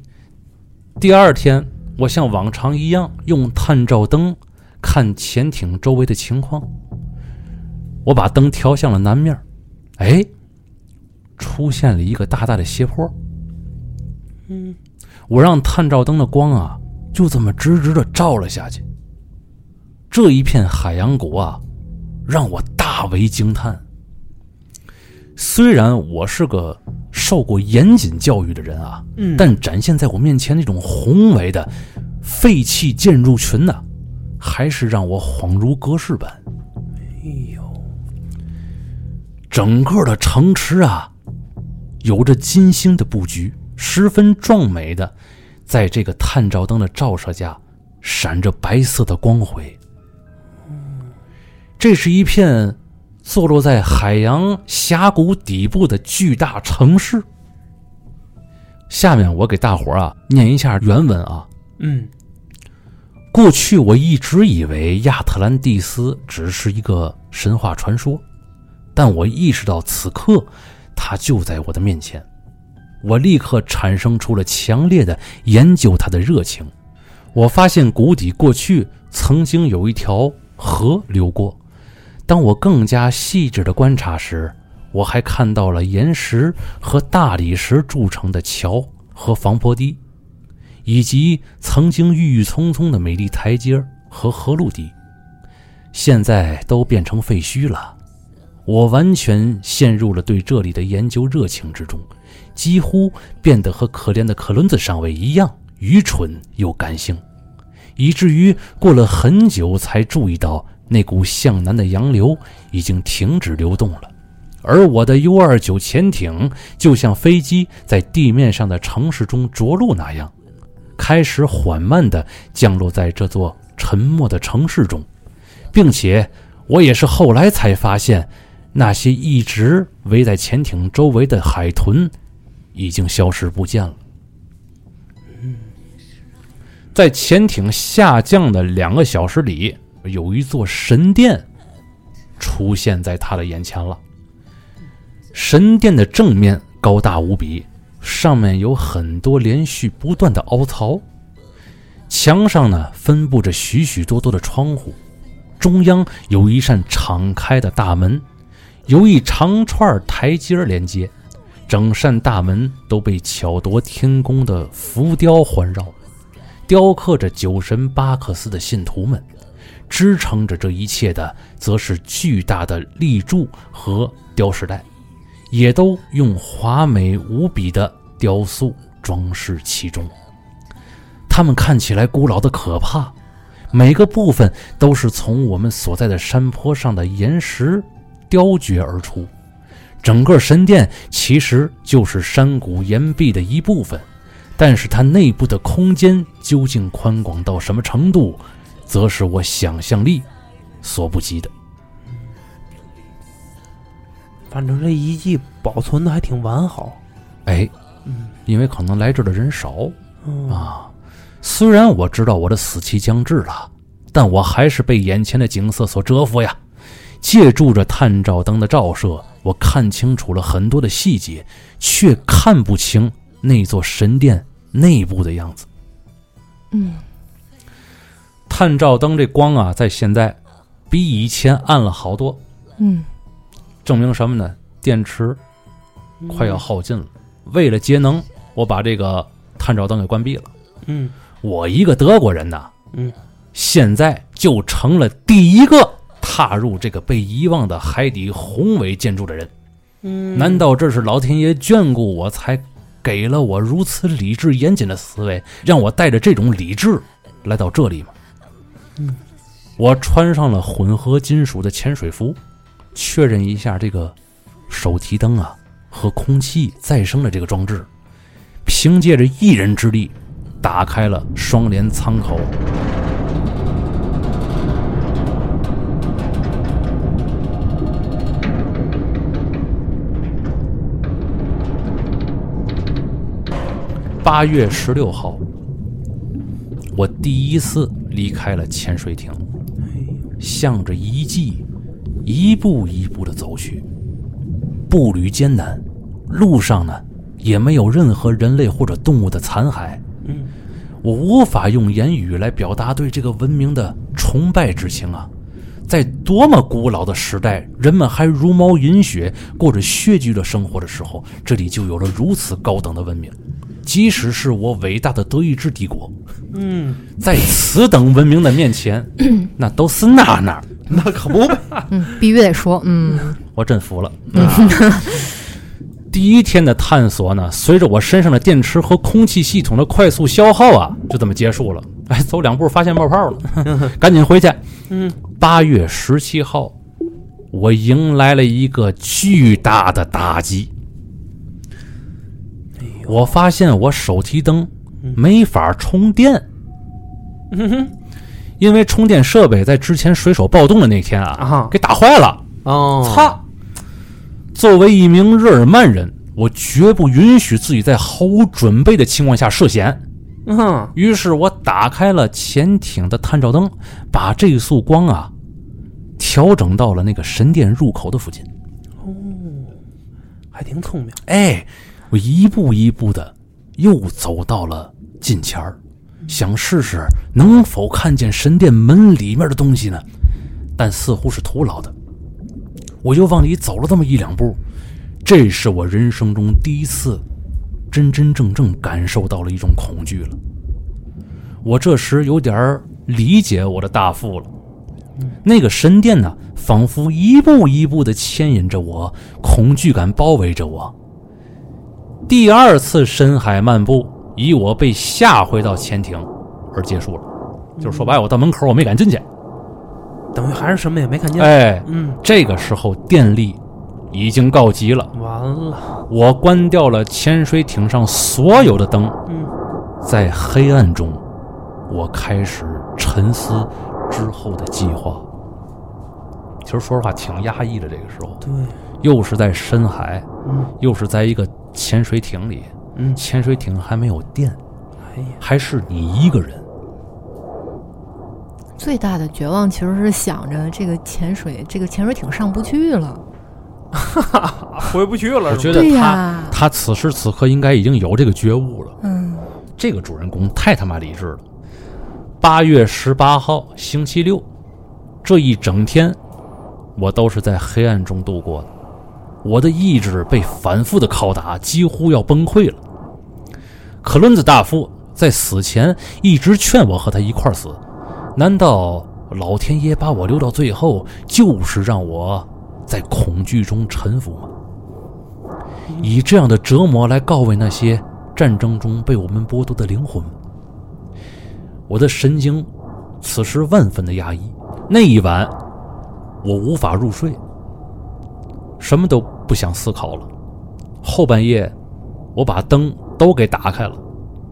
第二天，我像往常一样用探照灯看潜艇周围的情况。我把灯调向了南面，哎，出现了一个大大的斜坡。嗯，我让探照灯的光啊，就这么直直的照了下去。这一片海洋谷啊，让我大为惊叹。虽然我是个受过严谨教育的人啊，嗯但展现在我面前那种宏伟的废弃建筑群呢、还是让我恍如隔世般。哎呦，整个的城池啊，有着金星的布局，十分壮美的，在这个探照灯的照射下，闪着白色的光辉。这是一片坐落在海洋峡谷底部的巨大城市。下面我给大伙儿啊念一下原文啊。嗯过去我一直以为亚特兰蒂斯只是一个神话传说，但我意识到此刻它就在我的面前，我立刻产生出了强烈的研究它的热情。我发现谷底过去曾经有一条河流过，当我更加细致的观察时，我还看到了岩石和大理石铸成的桥和防坡堤。以及曾经郁郁葱葱的美丽台阶和河路堤，现在都变成废墟了。我完全陷入了对这里的研究热情之中，几乎变得和可怜的克伦兹上尉一样愚蠢又感性，以至于过了很久才注意到那股向南的洋流已经停止流动了。而我的 U 二九潜艇就像飞机在地面上的城市中着陆那样，开始缓慢地降落在这座沉默的城市中，并且我也是后来才发现，那些一直围在潜艇周围的海豚已经消失不见了。在潜艇下降的两个小时里，有一座神殿出现在他的眼前了。神殿的正面高大无比，上面有很多连续不断的凹槽，墙上呢分布着许许多多的窗户，中央有一扇敞开的大门，由一长串台阶连接，整扇大门都被巧夺天工的浮雕环绕，雕刻着酒神巴克斯的信徒们。支撑着这一切的，则是巨大的立柱和雕饰带。也都用华美无比的雕塑装饰其中。它们看起来古老的可怕，每个部分都是从我们所在的山坡上的岩石雕掘而出，整个神殿其实就是山谷岩壁的一部分，但是它内部的空间究竟宽广到什么程度，则是我想象力所不及的。反正这遗迹保存的还挺完好。哎，嗯因为可能来这儿的人少嗯啊。虽然我知道我的死期将至了，但我还是被眼前的景色所折服呀。借助着探照灯的照射，我看清楚了很多的细节，却看不清那座神殿内部的样子。嗯探照灯这光啊，在现在比以前暗了好多，嗯证明什么呢？电池快要耗尽了。为了节能，我把这个探照灯给关闭了。嗯我一个德国人呐，嗯，现在就成了第一个踏入这个被遗忘的海底宏伟建筑的人。嗯难道这是老天爷眷顾我，才给了我如此理智严谨的思维，让我带着这种理智来到这里吗？嗯，我穿上了混合金属的潜水服，确认一下这个手提灯啊和空气再生的这个装置，凭借着一人之力，打开了双联舱口。八月十六号，我第一次离开了潜水艇，向着遗迹一步一步的走去，步履艰难，路上呢也没有任何人类或者动物的残骸。嗯，我无法用言语来表达对这个文明的崇拜之情啊！在多么古老的时代，人们还茹毛饮血，过着穴居的生活的时候，这里就有了如此高等的文明。即使是我伟大的德意志帝国，嗯在此等文明的面前，那都是那那。那可不呗。嗯，必须得说，嗯我真服了。第一天的探索呢，随着我身上的电池和空气系统的快速消耗啊，就这么结束了。哎，走两步发现冒泡了，赶紧回去。嗯，八月十七号，我迎来了一个巨大的打击。我发现我手提灯没法充电，因为充电设备在之前水手暴动的那天啊啊，给打坏了。哦，操！作为一名日耳曼人，我绝不允许自己在毫无准备的情况下涉险。嗯于是我打开了潜艇的探照灯，把这束光啊调整到了那个神殿入口的附近。哦还挺聪明。哎，我一步一步的又走到了近前儿，想试试能否看见神殿门里面的东西呢，但似乎是徒劳的。我又往里走了这么一两步，这是我人生中第一次真真正正感受到了一种恐惧了。我这时有点理解我的大父了。那个神殿呢，仿佛一步一步的牵引着我，恐惧感包围着我。第二次深海漫步以我被吓回到潜艇而结束了。就是说白了，我到门口我没敢进去。等于还是什么也没看见。哎，嗯，这个时候电力已经告急了，完了。我关掉了潜水艇上所有的灯，嗯在黑暗中，我开始沉思之后的计划。其实说实话，挺压抑的。这个时候，对，又是在深海，嗯又是在一个潜水艇里，嗯，潜水艇还没有电，哎呀，还是你一个人。最大的绝望其实是想着这个潜水，这个潜水艇上不去了。回不去了。我觉得他呀他此时此刻应该已经有这个觉悟了。嗯这个主人公太他妈理智了。八月十八号，星期六，这一整天，我都是在黑暗中度过的。我的意志被反复的拷打，几乎要崩溃了。克伦兹大夫在死前一直劝我和他一块死，难道老天爷把我留到最后，就是让我在恐惧中臣服吗？以这样的折磨来告慰那些战争中被我们剥夺的灵魂。我的神经此时万分的压抑。那一晚，我无法入睡，什么都不想思考了。后半夜，我把灯都给打开了，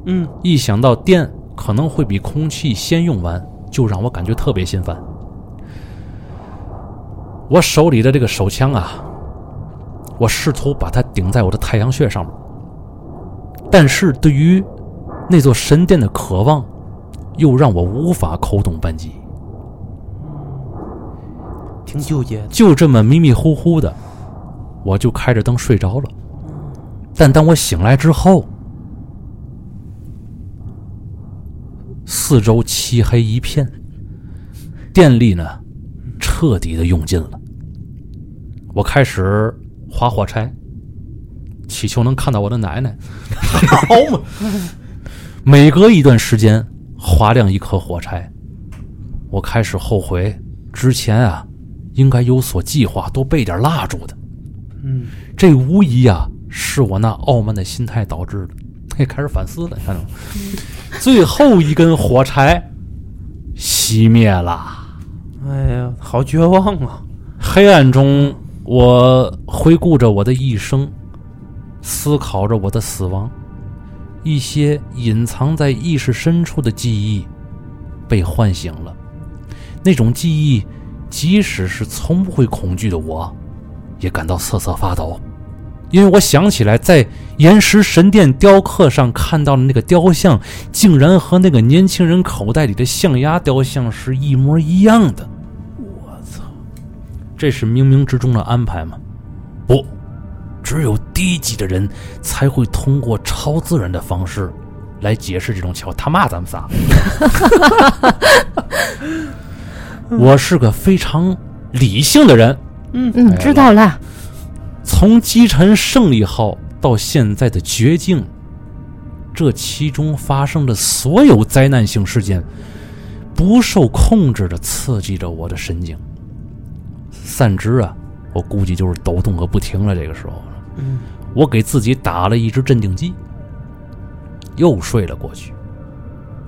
嗯，一想到电可能会比空气先用完，就让我感觉特别心烦。我手里的这个手枪啊，我试图把它顶在我的太阳穴上面，但是对于那座神殿的渴望，又让我无法扣动扳机。挺纠结的。就这么迷迷糊糊的，我就开着灯睡着了。但当我醒来之后，四周漆黑一片，电力呢彻底的用尽了。我开始划火柴，祈求能看到我的奶奶。好嘛，每隔一段时间划亮一颗火柴，我开始后悔之前啊，应该有所计划，多备点蜡烛的。嗯，这无疑啊是我那傲慢的心态导致的。嘿，开始反思了，看到吗？最后一根火柴熄灭了，哎呀，好绝望啊！黑暗中，我回顾着我的一生，思考着我的死亡，一些隐藏在意识深处的记忆被唤醒了。那种记忆，即使是从不会恐惧的我，也感到瑟瑟发抖，因为我想起来在岩石神殿雕刻上看到的那个雕像，竟然和那个年轻人口袋里的象牙雕像是一模一样的。我操这是冥冥之中的安排吗？不，只有低级的人才会通过超自然的方式来解释这种巧。他骂咱们仨！我是个非常理性的人，嗯嗯，知道了。从击沉胜利号到现在的绝境，这其中发生的所有灾难性事件，不受控制的刺激着我的神经。散值啊，我估计就是抖动个不停了。这个时候，嗯，我给自己打了一支镇定剂，又睡了过去。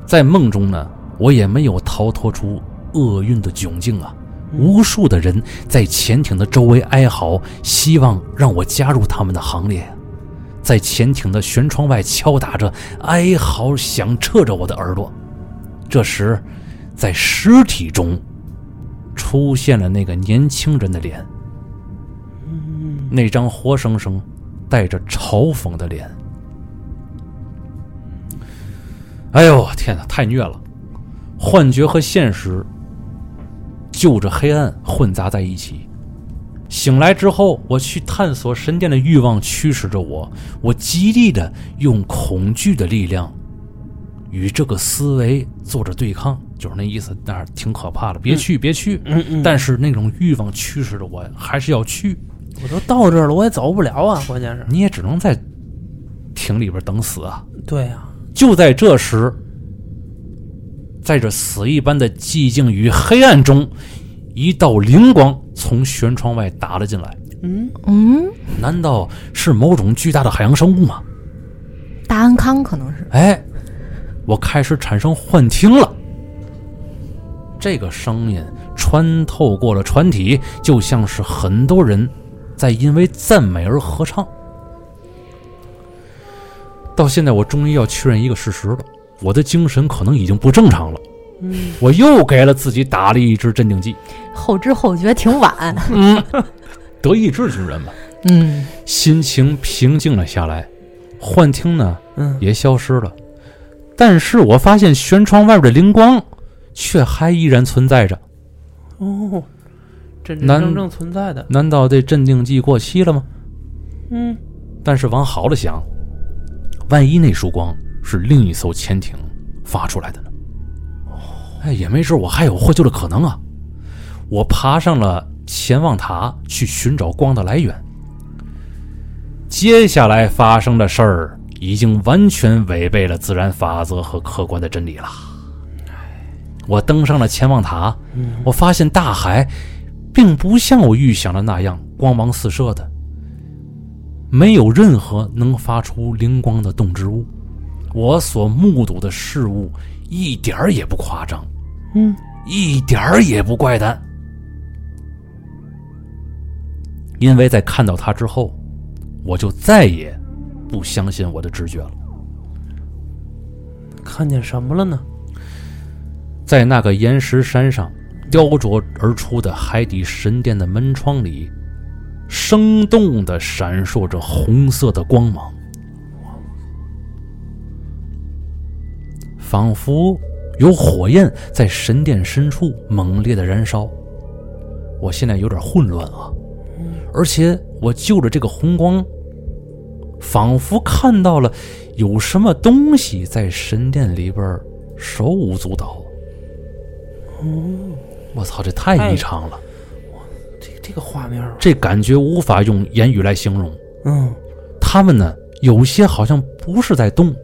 在梦中呢，我也没有逃脱出厄运的窘境啊。无数的人在潜艇的周围哀嚎，希望让我加入他们的行列，在潜艇的舷窗外敲打着哀嚎，响彻着我的耳朵。这时，在尸体中出现了那个年轻人的脸，那张活生生带着嘲讽的脸。哎呦天哪，太虐了！幻觉和现实就着黑暗混杂在一起。醒来之后，我去探索神殿的欲望驱使着我，我极力的用恐惧的力量与这个思维做着对抗，就是那意思，那儿挺可怕的，别去，别去。嗯嗯，但是那种欲望驱使着我，还是要去。我都到这儿了，我也走不了啊！关键是，你也只能在亭里边等死啊！对呀、就在这时，在这死一般的寂静与黑暗中，一道灵光从舷窗外打了进来。嗯，嗯，难道是某种巨大的海洋生物吗？大安康可能是。哎，我开始产生幻听了。这个声音穿透过了船体，就像是很多人在因为赞美而合唱。到现在，我终于要确认一个事实了：我的精神可能已经不正常了。嗯，我又给了自己打了一支镇定剂。后知后觉挺晚。嗯，德意志军人嘛，嗯，心情平静了下来，幻听呢嗯，也消失了。但是我发现舷窗外边的灵光却还依然存在着。哦，真真正正存在的。难道这镇定剂过期了吗？嗯，但是往好了想，万一那束光是另一艘潜艇发出来的呢？哎，也没准我还有获救的可能啊！我爬上了潜望塔去寻找光的来源。接下来发生的事儿已经完全违背了自然法则和客观的真理了。我登上了潜望塔，我发现大海并不像我预想的那样光芒四射的，没有任何能发出灵光的动植物。我所目睹的事物一点儿也不夸张，嗯，一点儿也不怪诞。因为在看到他之后，我就再也不相信我的直觉了。看见什么了呢？在那个岩石山上雕琢而出的海底神殿的门窗里，生动的闪烁着红色的光芒，仿佛有火焰在神殿深处猛烈的燃烧。我现在有点混乱啊，而且我就着这个红光，仿佛看到了有什么东西在神殿里边手舞足蹈。哦我操，这太异常了，这这个画面儿，这感觉无法用言语来形容。嗯，他们呢，有些好像不是在动，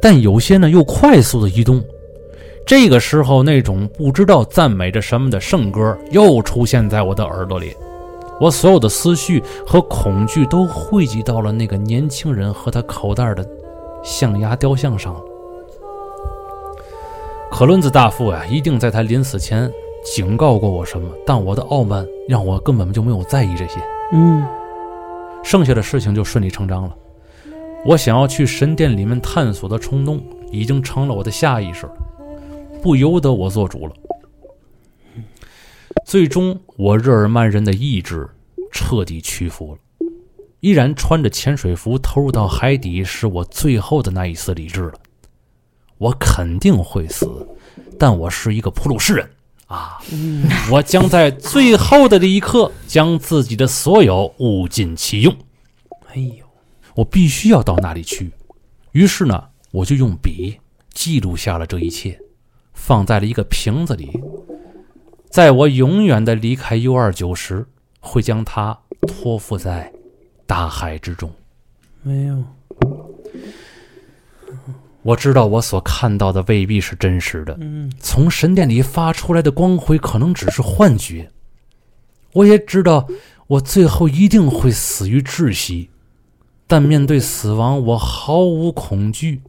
但有些呢又快速的移动。这个时候，那种不知道赞美着什么的圣歌又出现在我的耳朵里，我所有的思绪和恐惧都汇集到了那个年轻人和他口袋的象牙雕像上了。可伦子大夫呀，一定在他临死前警告过我什么，但我的傲慢让我根本就没有在意这些。嗯，剩下的事情就顺理成章了。我想要去神殿里面探索的冲动，已经成了我的下意识了，不由得我做主了。最终，我日耳曼人的意志彻底屈服了。依然穿着潜水服投入到海底，是我最后的那一丝理智了。我肯定会死，但我是一个普鲁士人啊！我将在最后的这一刻将自己的所有物尽其用。哎呦，我必须要到那里去。于是呢，我就用笔记录下了这一切，放在了一个瓶子里。在我永远的离开 U 二九时，会将它托付在大海之中。没有，我知道我所看到的未必是真实的，嗯，从神殿里发出来的光辉可能只是幻觉。我也知道我最后一定会死于窒息，但面对死亡，我毫无恐惧，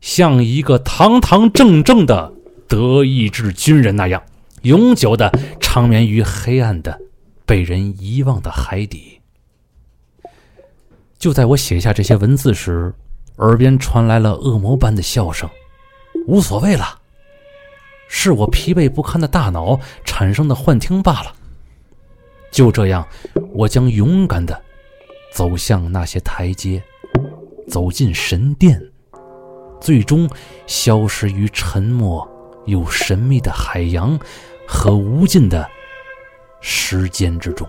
像一个堂堂正正的德意志军人那样，永久的长眠于黑暗的、被人遗忘的海底。就在我写下这些文字时，耳边传来了恶魔般的笑声。无所谓了，是我疲惫不堪的大脑产生的幻听罢了。就这样，我将勇敢的走向那些台阶，走进神殿，最终消失于沉默又神秘的海洋和无尽的时间之中。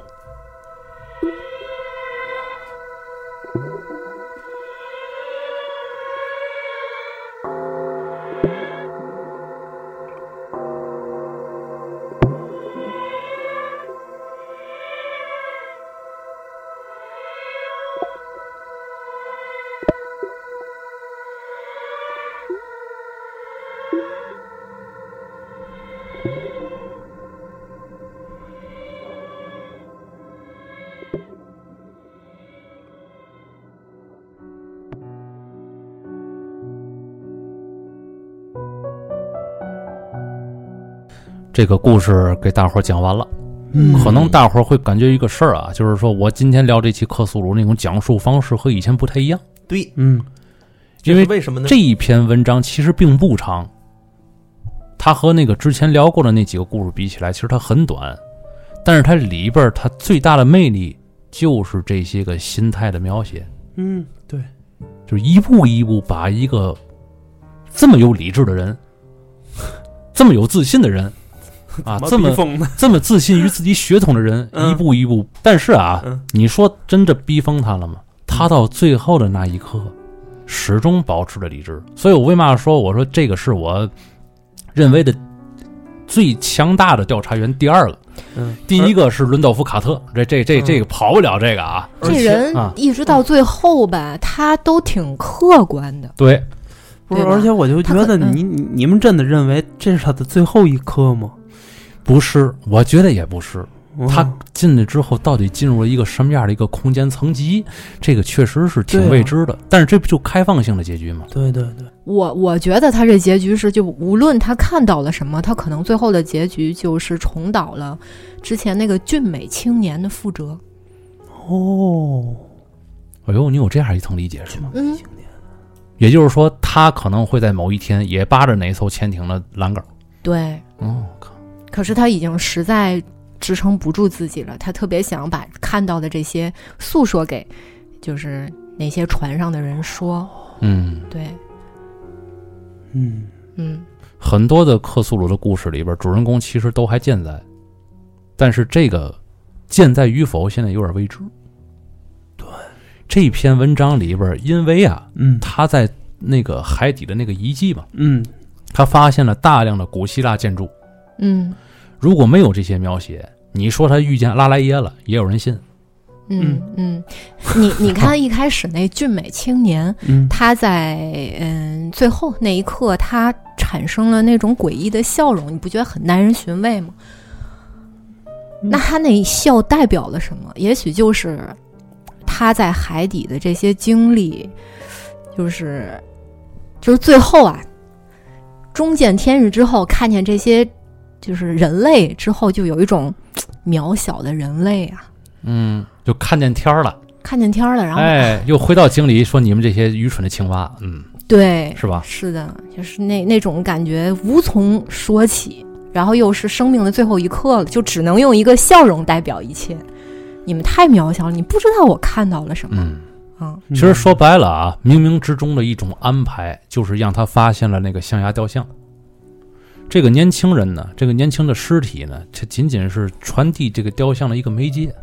这个故事给大伙儿讲完了。嗯。可能大伙儿会感觉一个事儿啊，就是说我今天聊这期克苏鲁那种讲述方式和以前不太一样，对，嗯，因为为什么呢？这一篇文章其实并不长，它和那个之前聊过的那几个故事比起来，其实它很短，但是它里边儿它最大的魅力就是这些个心态的描写，嗯，对，就是一步一步把一个这么有理智的人，这么有自信的人 啊，这么 这么自信于自己血统的人，嗯一步一步。但是啊，嗯你说真的逼疯他了吗？他到最后的那一刻，始终保持着理智。所以我为嘛说，我说这个是我认为的最强大的调查员。第二个，嗯，第一个是伦道夫·卡特，这这这这个跑不了这个啊。而且这人啊一直到最后吧，他都挺客观的。对，不是，而且我就觉得你你你们真的认为这是他的最后一刻吗？不是，我觉得也不是。嗯他进去之后，到底进入了一个什么样的一个空间层级，这个确实是挺未知的。但是这不就开放性的结局吗？对对对，我我觉得他这结局是，就无论他看到了什么，他可能最后的结局就是重蹈了之前那个俊美青年的覆辙。哦，哎呦，你有这样一层理解是吗？嗯，也就是说，他可能会在某一天也扒着哪艘潜艇的栏杆。对。哦，靠可是他已经实在支撑不住自己了，他特别想把看到的这些诉说给，就是那些船上的人说。嗯，对，嗯嗯很多的克苏鲁的故事里边，主人公其实都还健在，但是这个健在与否，现在有点未知。对，这篇文章里边，因为啊，嗯他在那个海底的那个遗迹嘛，嗯他发现了大量的古希腊建筑。嗯如果没有这些描写，你说他遇见拉莱耶了，也有人信。嗯嗯，你你看一开始那俊美青年，嗯他在嗯最后那一刻，他产生了那种诡异的笑容，你不觉得很耐人寻味吗？那他那一笑代表了什么？也许就是他在海底的这些经历，就是就是最后啊，终见天日之后，看见这些就是人类之后，就有一种渺小的人类啊，嗯，就看见天儿了，看见天儿了，然后、哎，又回到井里说你们这些愚蠢的青蛙，嗯，对，是吧？是的，就是那那种感觉无从说起，然后又是生命的最后一刻了，就只能用一个笑容代表一切。你们太渺小了，你不知道我看到了什么。嗯，嗯其实说白了啊，冥冥之中的一种安排，就是让他发现了那个象牙雕像。这个年轻人呢，这个年轻的尸体呢，它仅仅是传递这个雕像的一个媒介。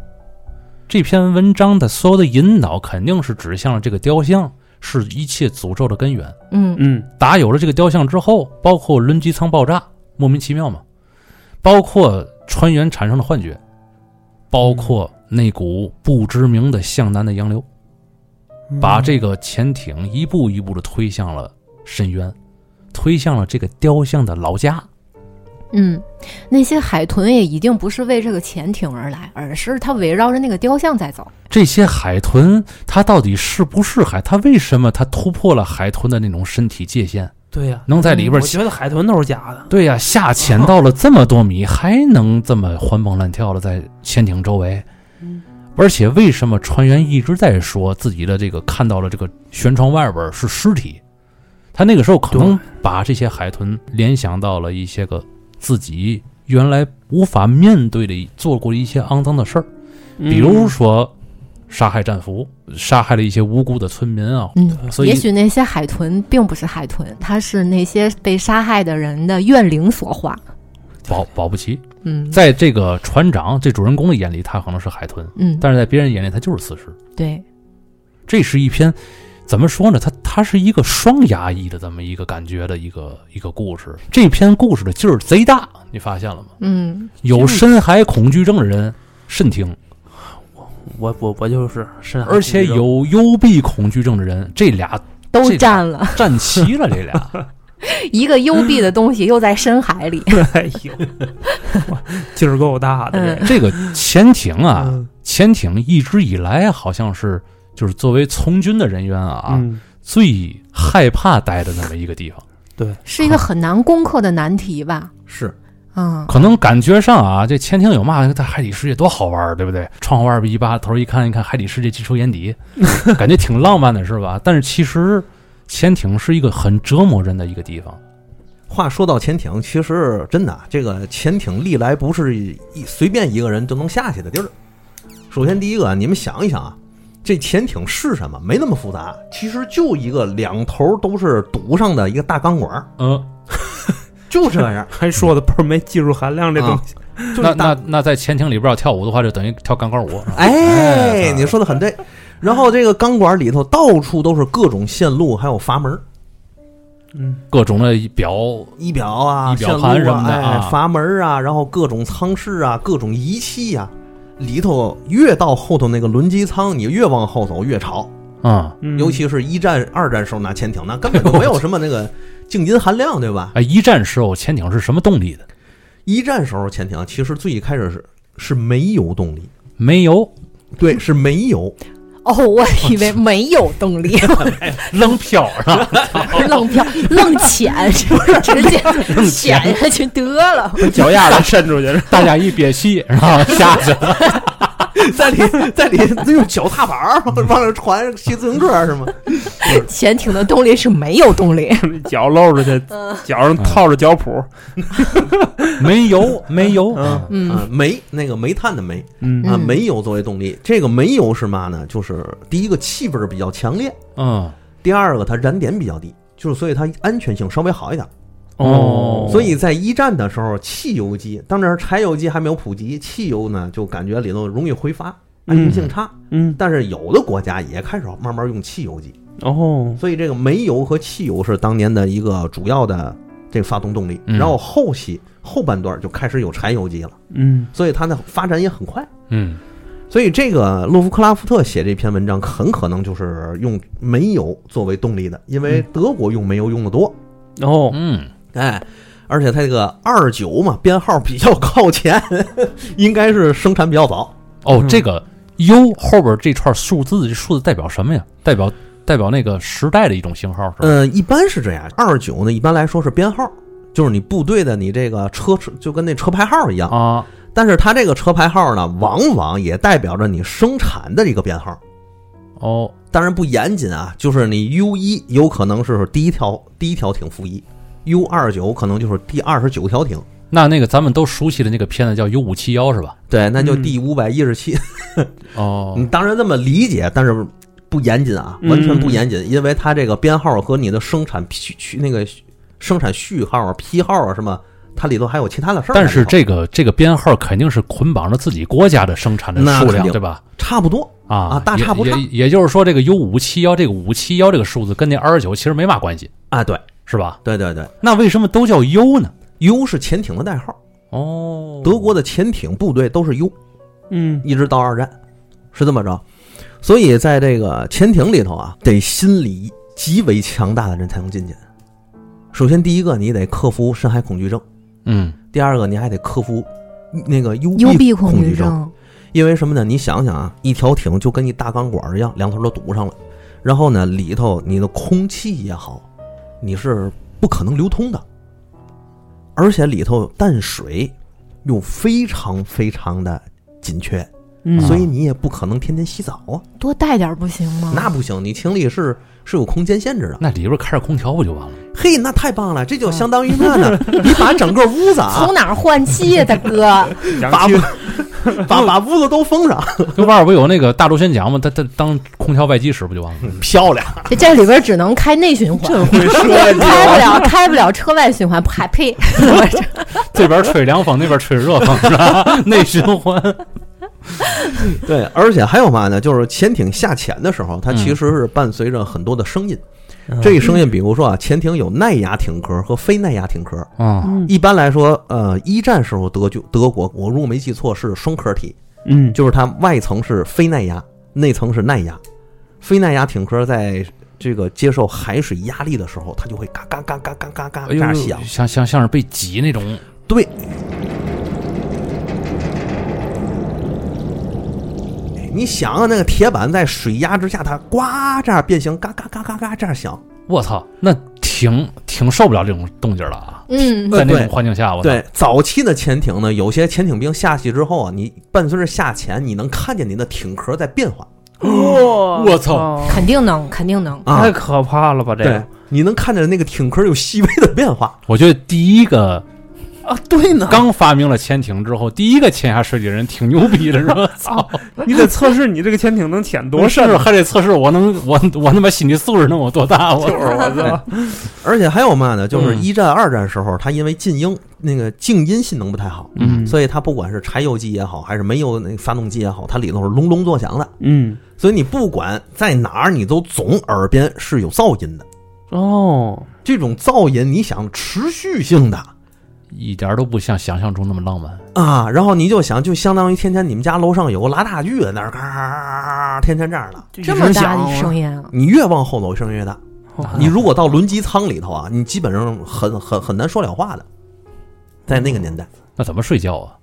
这篇文章的所有的引导，肯定是指向了这个雕像是一切诅咒的根源。嗯嗯打有了这个雕像之后，包括轮机舱爆炸，莫名其妙嘛，包括船员产生的幻觉，包括那股不知名的向南的洋流，把这个潜艇一步一步的推向了深渊，推向了这个雕像的老家。嗯，那些海豚也一定不是为这个潜艇而来，而是它围绕着那个雕像在走。这些海豚，它到底是不是海？它为什么它突破了海豚的那种身体界限？对呀，能在里边我觉得海豚都是假的。对呀、下潜到了这么多米，还能这么欢蹦乱跳的在潜艇周围。嗯而且为什么船员一直在说自己的这个看到了这个舷窗外边是尸体？他那个时候可能把这些海豚联想到了一些个自己原来无法面对的做过的一些肮脏的事儿，比如说杀害战俘，杀害了一些无辜的村民啊。嗯，所以也许那些海豚并不是海豚，它是那些被杀害的人的怨灵所化。保保不齐，嗯。在这个船长这主人公的眼里，他可能是海豚，嗯，但是在别人眼里，他就是死尸。对，这是一篇怎么说呢？它它是一个双压抑的这么一个感觉的一个一个故事。这篇故事的劲儿贼大，你发现了吗？嗯有深海恐惧症的人慎听，我我我就是深海而且有幽闭恐惧症的人，这俩都这占了占齐了。这俩，一个幽闭的东西，又在深海里。哎呦，劲儿够大的嗯这个潜艇啊，嗯潜艇一直以来好像是就是作为从军的人员啊，嗯最害怕待的那么一个地方。对，是一个很难攻克的难题吧？是嗯，可能感觉上啊，这潜艇有嘛，在海底世界多好玩儿，对不对？窗户外边一扒头一看，一看海底世界尽收眼底，感觉挺浪漫的，是吧？但是其实潜艇是一个很折磨人的一个地方。话说到潜艇，其实真的啊这个潜艇历来不是一随便一个人就能下去的地儿。首先第一个，你们想一想啊，这潜艇是什么？没那么复杂，其实就一个两头都是堵上的一个大钢管儿，嗯，就这样。还说的倍儿没技术含量，这东西。那就是大那那在潜艇里边要跳舞的话，就等于跳钢管舞。哎，你说的很对。然后这个钢管里头到处都是各种线路，还有阀门儿、嗯，各种的表，仪表啊、仪表盘什么的哎啊阀门儿啊，然后各种舱室啊、各种仪器呀、里头越到后头那个轮机舱，你越往后走越潮啊，嗯尤其是一战、二战时候拿潜艇，那根本就没有什么那个静音含量，对吧？哎，一战时候潜艇是什么动力的？一战时候潜艇其实最一开始是是没有动力，没油，对，是没有。哦，我以为没有动力，扔漂上，愣漂愣潜，直接潜下去得了。脚丫子伸出去，大家一憋气，然后下去了。在里在里用脚踏板儿往那传骑自行车是吗？潜艇的动力是没有动力。脚露出去，脚上套着脚蹼。煤油，煤油，嗯煤那个煤炭的煤嗯啊，嗯煤油作为动力，这个煤油是嘛呢？就是第一个气味比较强烈，嗯，第二个它燃点比较低，就是所以它安全性稍微好一点。哦，所以在一战的时候，汽油机当时柴油机还没有普及，汽油呢就感觉里头容易挥发，安全性差。嗯。但是有的国家也开始慢慢用汽油机，哦。所以这个煤油和汽油是当年的一个主要的这个发动动力。嗯。然后后期后半段就开始有柴油机了，嗯。所以它的发展也很快。嗯所以这个洛夫克拉夫特写这篇文章，很可能就是用煤油作为动力的，因为德国用煤油用的多，哦嗯，哎，而且它这个二九嘛，编号比较靠前，应该是生产比较早。哦，嗯这个 U 后边这串数字，这数字代表什么呀？代表代表那个时代的一种型号是吧？嗯，一般是这样，二九呢一般来说是编号，就是你部队的你这个车车就跟那车牌号一样，啊，但是它这个车牌号呢，往往也代表着你生产的一个编号。哦，当然不严谨啊，就是你 U 一有可能是第一条第一条艇服役，U 二九可能就是第二十九条艇，那那个咱们都熟悉的那个片子叫 U 五七幺是吧？对，那就嗯第五百一十七。哦 你当然这么理解，但是不严谨啊，嗯完全不严谨，因为它这个编号和你的生产批序那个生产序号啊、批号啊什么，它里头还有其他的事儿。但是这个这个编号肯定是捆绑着自己国家的生产的数量，对吧？差不多，啊啊大差不差也也也就是说，这个 U 五七幺这个五七幺这个数字跟那二十九其实没嘛关系，啊，对是吧？对对对那为什么都叫 U 呢？，U 是潜艇的代号，哦，德国的潜艇部队都是 U，嗯一直到二战，是这么着。所以在这个潜艇里头啊，得心理极为强大的人才能进去。首先，第一个你得克服深海恐惧症，嗯第二个你还得克服那个幽幽闭恐惧恐惧症，因为什么呢？你想想啊，一条艇就跟一大钢管一样，两头都堵上了，然后呢，里头你的空气也好，你是不可能流通的，而且里头淡水又非常非常的紧缺，嗯，所以你也不可能天天洗澡啊，多带点儿不行吗？那不行，你艇里是是有空间限制的。那里边开着空调不就完了？嘿，那太棒了，这就相当于嘛呢？你把整个屋子啊从，哪儿换气呀，大哥？把 把把屋子都封上，就外边不有那个大陆宣讲吗？它它当空调外机使不就完了？漂亮。这这里边只能开内循环，会说开不了开不了车外循环，还呸！这边吹凉风，那边吹热风，是吧？内循环。对，而且还有嘛呢？就是潜艇下潜的时候，它其实是伴随着很多的声音。这一声音，比如说啊，潜艇有耐压艇壳和非耐压艇壳。啊，嗯一般来说，呃，一战时候德就德国，我如果没记错是双壳体，嗯就是它外层是非耐压，内层是耐压。非耐压艇壳在这个接受海水压力的时候，它就会嘎嘎嘎嘎嘎嘎嘎这样响。像像像是被挤那种，对。你想啊，那个铁板在水压之下，它呱这样变形，嘎嘎嘎嘎嘎这样响。我操，那挺挺受不了这种动静了啊！嗯，在那种环境下，我操，对，早期的潜艇呢，有些潜艇兵下去之后啊，你伴随着下潜，你能看见你的艇壳在变化哇我操肯定能，肯定能。啊太。可怕了吧？这个，你能看见那个艇壳有细微的变化。我觉得第一个啊，对呢，刚发明了潜艇之后，第一个潜下水里的人挺牛逼的，是吧？操，你得测试你这个潜艇能潜多深，还得测试我能我我他妈心理素质能有多大？我 就是我操，而且还有嘛呢？就是嗯一战、二战时候，它因为静音那个静音性能不太好，嗯所以它不管是柴油机也好，还是煤油那个发动机也好，它里头是隆隆作响的。嗯，所以你不管在哪儿，你都总耳边是有噪音的。哦，这种噪音，你想持续性的一点都不像想象中那么浪漫。啊，然后你就想，就相当于天天你们家楼上有个拉大锯在那儿咔，天天这样的。这么大的声音啊！你越往后走，声音越大。你如果到轮机舱里头啊，你基本上很很很难说了话的。在那个年代，那怎么睡觉啊？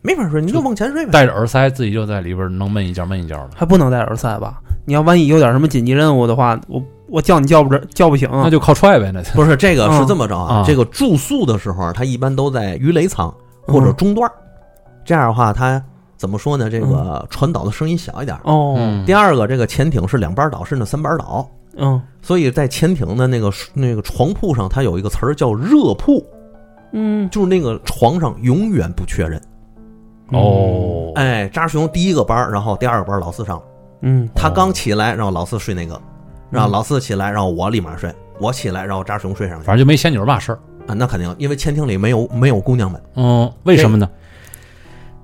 没法睡，你就往前睡呗。戴着耳塞，自己就在里边能闷一觉闷一觉的，还不能戴耳塞吧？你要万一有点什么紧急任务的话，我我叫你叫不着，叫不醒。那就靠踹呗。那不是这个是这么着啊，嗯这个住宿的时候，他一般都在鱼雷舱或者中段儿，这样的话，它怎么说呢？这个传导的声音小一点。哦，嗯。第二个，这个潜艇是两班倒，甚至三班倒，嗯。所以在潜艇的那个那个床铺上，它有一个词儿叫热铺，嗯，就是那个床上永远不缺人。哦，哎，扎熊第一个班儿，然后第二个班儿老四上，嗯。他刚起来，然后老四睡那个，然后老四起来，然后我立马睡，我起来，然后扎熊睡上去反正就没仙女嘛事儿。啊，那肯定，因为潜艇里没有没有姑娘们。嗯，为什么呢？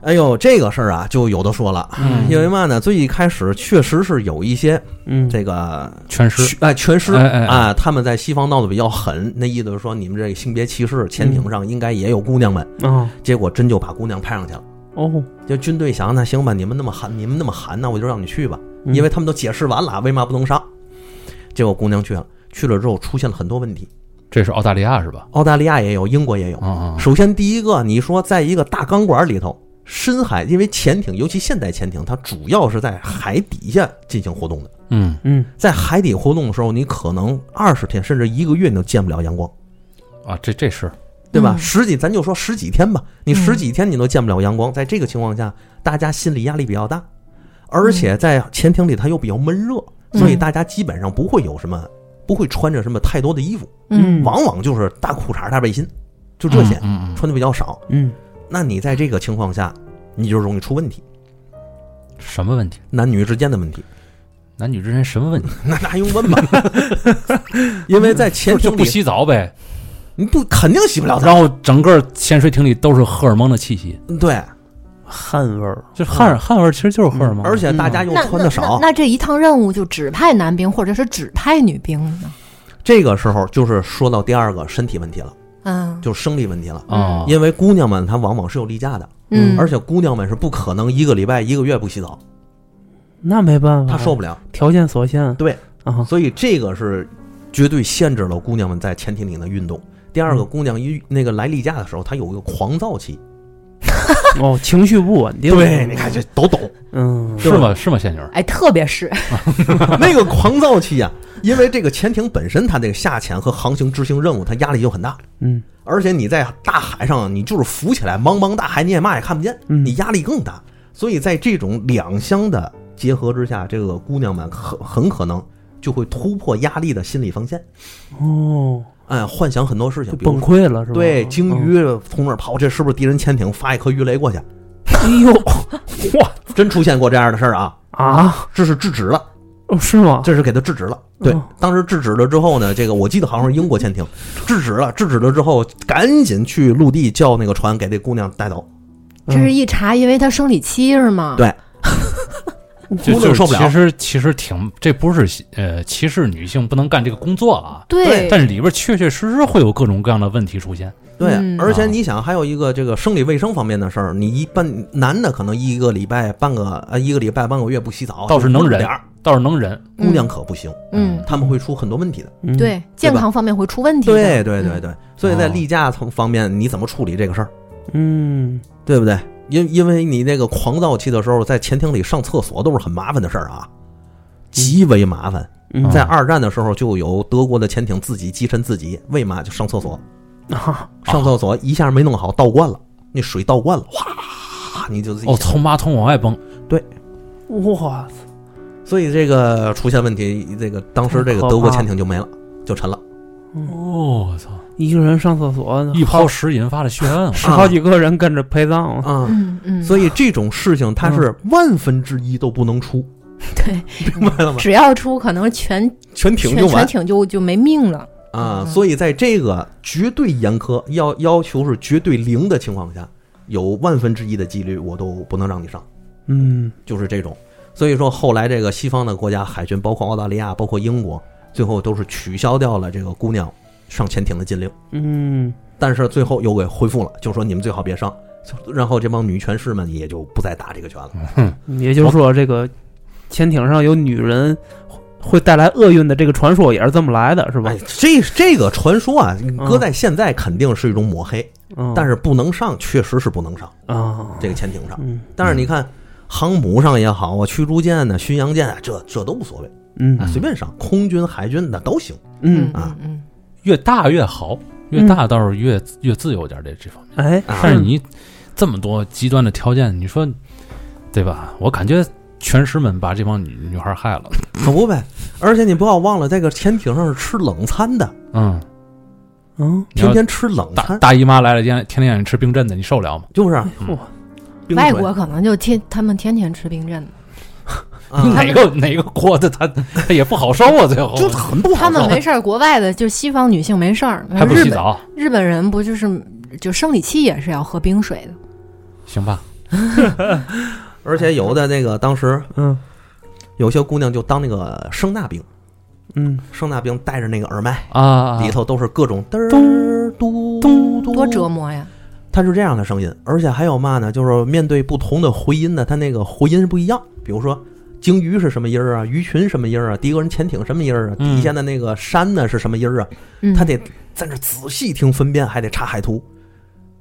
哎呦，这个事儿啊，就有的说了，嗯因为嘛呢？最一开始确实是有一些嗯，这个全尸。哎全尸哎哎哎啊，他们在西方闹得比较狠，那意思是说你们这个性别歧视，潜艇上应该也有姑娘们，啊结果真就把姑娘派上去了。哦，就军队想，那行吧，你们那么喊，你们那么喊，那我就让你去吧，嗯因为他们都解释完了，为嘛不能上？结果姑娘去了，去了之后出现了很多问题。这是澳大利亚是吧？澳大利亚也有，英国也有。啊啊，首先第一个，你说在一个大钢管里头，深海，因为潜艇，尤其现代潜艇，它主要是在海底下进行活动的。嗯嗯在海底活动的时候，你可能二十天甚至一个月你都见不了阳光，啊，这这是对吧？嗯十几，咱就说十几天吧，你十几天你都见不了阳光，在这个情况下，大家心理压力比较大，而且在潜艇里它又比较闷热，所以大家基本上不会有什么，不会穿着什么太多的衣服，嗯。往往就是大裤衩、大背心，就这些，嗯嗯，穿的比较少。嗯。那你在这个情况下，你就容易出问题，什么问题？男女之间的问题，男女之间什么问题？那那还用问吗？因为在潜艇里，就不洗澡呗，你不肯定洗不了澡，然后整个潜水艇里都是荷尔蒙的气息，对，汗味儿，就汗汗味儿其实就是荷尔蒙。而且大家又穿的少。那，这一趟任务就只派男兵或者是只派女兵呢？这个时候就是说到第二个身体问题了，嗯。就是生理问题了。啊，因为姑娘们她往往是有例假的，嗯，而且姑娘们是不可能一个礼拜、一个月不洗澡，那没办法，她受不了。条件所限，对。啊，所以这个是绝对限制了姑娘们在潜艇里的运动。第二个，嗯。姑娘一那个来例假的时候，她有一个狂躁期。哦，情绪不稳定，对你看这抖抖，嗯，是吗？是吗？仙女儿？哎，特别是 那个狂躁期啊，因为这个潜艇本身它这个下潜和航行执行任务，它压力就很大。嗯而且你在大海上，你就是浮起来，茫茫大海你也嘛也看不见，嗯你压力更大。所以在这种两相的结合之下，这个姑娘们很很可能就会突破压力的心理防线，哦，哎，幻想很多事情，崩溃了是吧？对，鲸嗯，鱼从那儿跑，这是不是敌人潜艇发一颗鱼雷过去？哎呦，哇真出现过这样的事儿啊！啊，这是制止了，哦是吗？这是给他制止了。对哦，当时制止了之后呢，这个我记得好像是英国潜艇制止了，制止了之后，赶紧去陆地叫那个船给这姑娘带走。这是一查，因为她生理期是吗？对就就姑娘受不了其实其实挺，这不是呃歧视女性不能干这个工作啊，对，但是里边确确实实会有各种各样的问题出现。对，嗯而且你想，还有一个这个生理卫生方面的事儿，你一般男的可能一个礼拜半个呃一个礼拜半个月不洗澡，倒是能忍点儿，倒是能忍，姑娘可不行，嗯，他们会出很多问题的。嗯，对，健康方面会出问题的。对对对对，所以在哦例假层方面，你怎么处理这个事儿，嗯对不对？因因为你那个狂躁期的时候，在潜艇里上厕所都是很麻烦的事儿啊，极为麻烦。嗯，在二战的时候，就有德国的潜艇自己击沉自己，为嘛就上厕所？啊，上厕所一下没弄好，倒灌了，那水倒灌了，哗，你就自己哦，从马桶往外蹦，哇，所以这个出现问题，这个当时这个德国潜艇就没了，就沉了。哦，我操！一个人上厕所，一抛屎引发了血案，十好几个人跟着陪葬啊，啊、嗯嗯，所以这种事情它是万分之一都不能出，对，明白了吗？只要出，可能全全艇就全就完。艇就就没命了。啊！嗯所以在这个绝对严苛要要求是绝对零的情况下，有万分之一的几率我都不能让你上，嗯。就是这种。所以说后来这个西方的国家海军，包括澳大利亚，包括英国，最后都是取消掉了这个姑娘上潜艇的禁令。嗯但是最后又给恢复了，就说你们最好别上。然后这帮女权士们也就不再打这个拳了。嗯，也就是说，这个潜艇上有女人会带来厄运的这个传说也是这么来的，是吧哎？，这这个传说啊，搁在现在肯定是一种抹黑，嗯，但是不能上，确实是不能上啊，这个潜艇上。嗯但是你看，航母上也好啊，驱逐舰呢、巡洋舰啊，这这都无所谓，嗯啊，随便上，空军、海军那都行。嗯，啊嗯越大越好，越大倒是越越自由点儿这这方面。哎，啊但是你这么多极端的条件，你说对吧？我感觉全师们把这帮女女孩害了。可不呗。而且你不要忘了，这个潜艇上是吃冷餐的，嗯，嗯，天天吃冷大餐，大姨妈来了，天天天让你吃冰镇的，你受了吗？就是外国可能就天他们天天吃冰镇的，啊哪个哪个国的他他也不好受啊，最后。就很不好他们没事儿，国外的就西方女性没事儿，还不洗澡，日本人不就是就生理期也是要喝冰水的，行吧？而且有的那个当时嗯。有些姑娘就当那个声纳兵，嗯，声纳兵带着那个耳麦，啊，里头都是各种嘚儿咚嘟嘟，多折磨呀！它是这样的声音，而且还有嘛呢？就是面对不同的回音呢，它那个回音是不一样。比如说，鲸鱼是什么音儿啊？鱼群什么音儿啊？第一个人潜艇什么音儿啊？嗯底下的那个山呢是什么音儿啊？嗯，他得在那仔细听分辨，还得查海图。